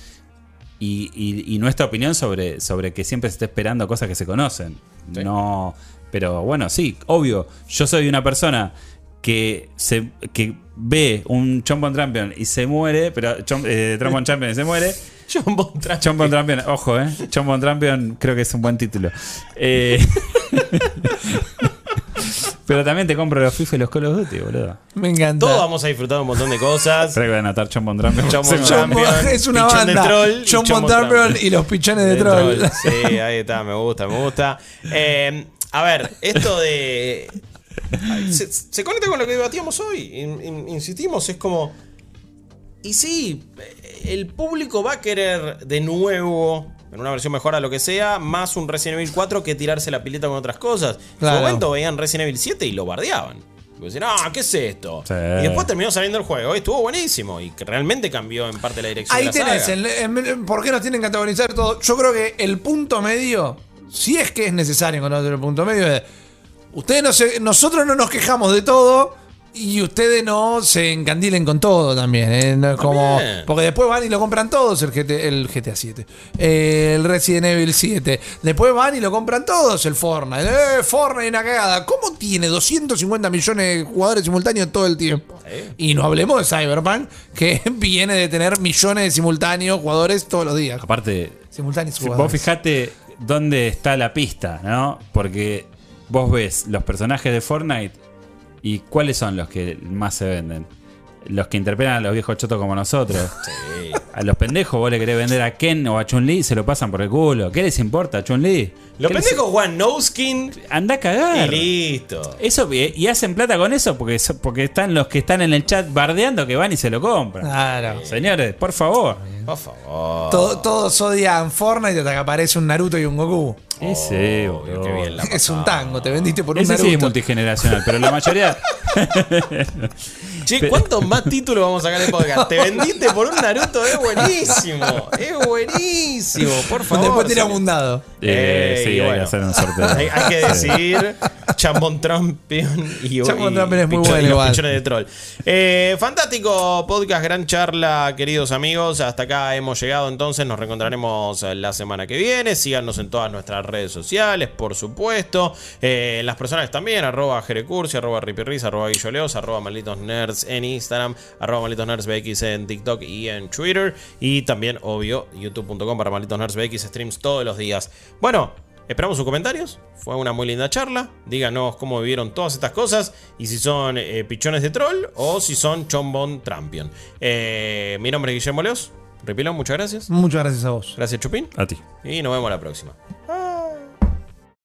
Y, y- y nuestra opinión sobre, sobre que siempre se está esperando cosas que se conocen. Sí. No. Pero bueno, sí, obvio. Yo soy una persona que se que ve un Chompon Champion y se muere, pero Chom, eh, Champion y se muere. [LAUGHS] Bon Tra- Chompon Champion, ojo, eh. Chompon Champion creo que es un buen título. Eh, [LAUGHS] pero también te compro los FIFA y los Call of Duty, boludo. Me encanta. Todos vamos a disfrutar un montón de cosas. Espera que voy a anotar. Chombo- es una Pichón de banda. troll y John y los pichones de, De troll. troll. Sí, ahí está, me gusta, me gusta. Eh, a ver, esto de. Se, se conecta con lo que debatíamos hoy. In- in- insistimos, es como. Y sí, el público va a querer de nuevo, en una versión mejor a lo que sea, más un Resident Evil 4 que tirarse la pileta con otras cosas. En su momento veían Resident Evil 7 y lo bardeaban. Y decían, ah, ¿qué es esto? Sí. Y después terminó saliendo el juego y estuvo buenísimo. Y que realmente cambió en parte la dirección Ahí de la tenés, saga. el- el- ¿por qué nos tienen que antagonizar todo? Yo creo que el punto medio, si es que es necesario encontrar el punto medio, es, ustedes no se- nosotros no nos quejamos de todo, Y ustedes no se encandilen con todo también. ¿eh? No es como, También. porque después van y lo compran todos el, GT, el GTA 7. eh, el Resident Evil 7. Después van y lo compran todos el Fortnite. Eh, Fortnite una cagada. ¿Cómo tiene 250 millones de jugadores simultáneos todo el tiempo? Y no hablemos de Cyberpunk, que [LAUGHS] viene de tener millones de simultáneos jugadores todos los días. Aparte, Simultáneos Si vos jugadores. fijate dónde está la pista, ¿no? Porque vos ves los personajes de Fortnite y cuáles son los que más se venden. Los que interpelan a los viejos chotos como nosotros. Sí. A los pendejos vos le querés vender a Ken o a Chun-Li y se lo pasan por el culo. ¿Qué les importa, Chun-Li? Los ¿Qué les- pendejos juegan no skin Anda a y cagar. listo. Eso, y y hacen plata con eso porque, porque están los que están en el chat bardeando que van y se lo compran. Claro. Señores, por favor. Por favor. To- todos odian Fortnite hasta que aparece un Naruto y un Goku. Ese, Oh, qué bien la Es un tango, te vendiste por un Ese sí es Naruto. multigeneracional, pero la mayoría. [LAUGHS] Che, ¿cuántos más [LAUGHS] títulos vamos a sacar en podcast? Te vendiste por un Naruto, es buenísimo. Es buenísimo, por favor. Después tiramos un dado. Eh, Eh, sí, y hay que bueno. hacer un sorteo. [LAUGHS] Hay, hay que decidir Chambon Trampion y, Chambon Trampion es muy bueno y los pichones de troll. Eh, fantástico podcast, gran charla, queridos amigos. Hasta acá hemos llegado entonces. Nos reencontraremos la semana que viene. Síganos en todas nuestras redes sociales, por supuesto. Eh, las personas también, arroba Jerecursi, arroba Ripirris, arroba Guilloleos, arroba Malditos Nerds en Instagram, arroba Malditos Nerds BX en TikTok y en Twitter. Y también, obvio, youtube.com para Malditos Nerds BX streams todos los días. Bueno, Esperamos sus comentarios. Fue una muy linda charla. Díganos cómo vivieron todas estas cosas. Y si son eh, pichones de troll o si son chombón trampion. Eh, mi nombre es Guillermo Leos. Repilón, muchas gracias. Muchas gracias a vos. Gracias, Chupín. A ti. Y nos vemos la próxima.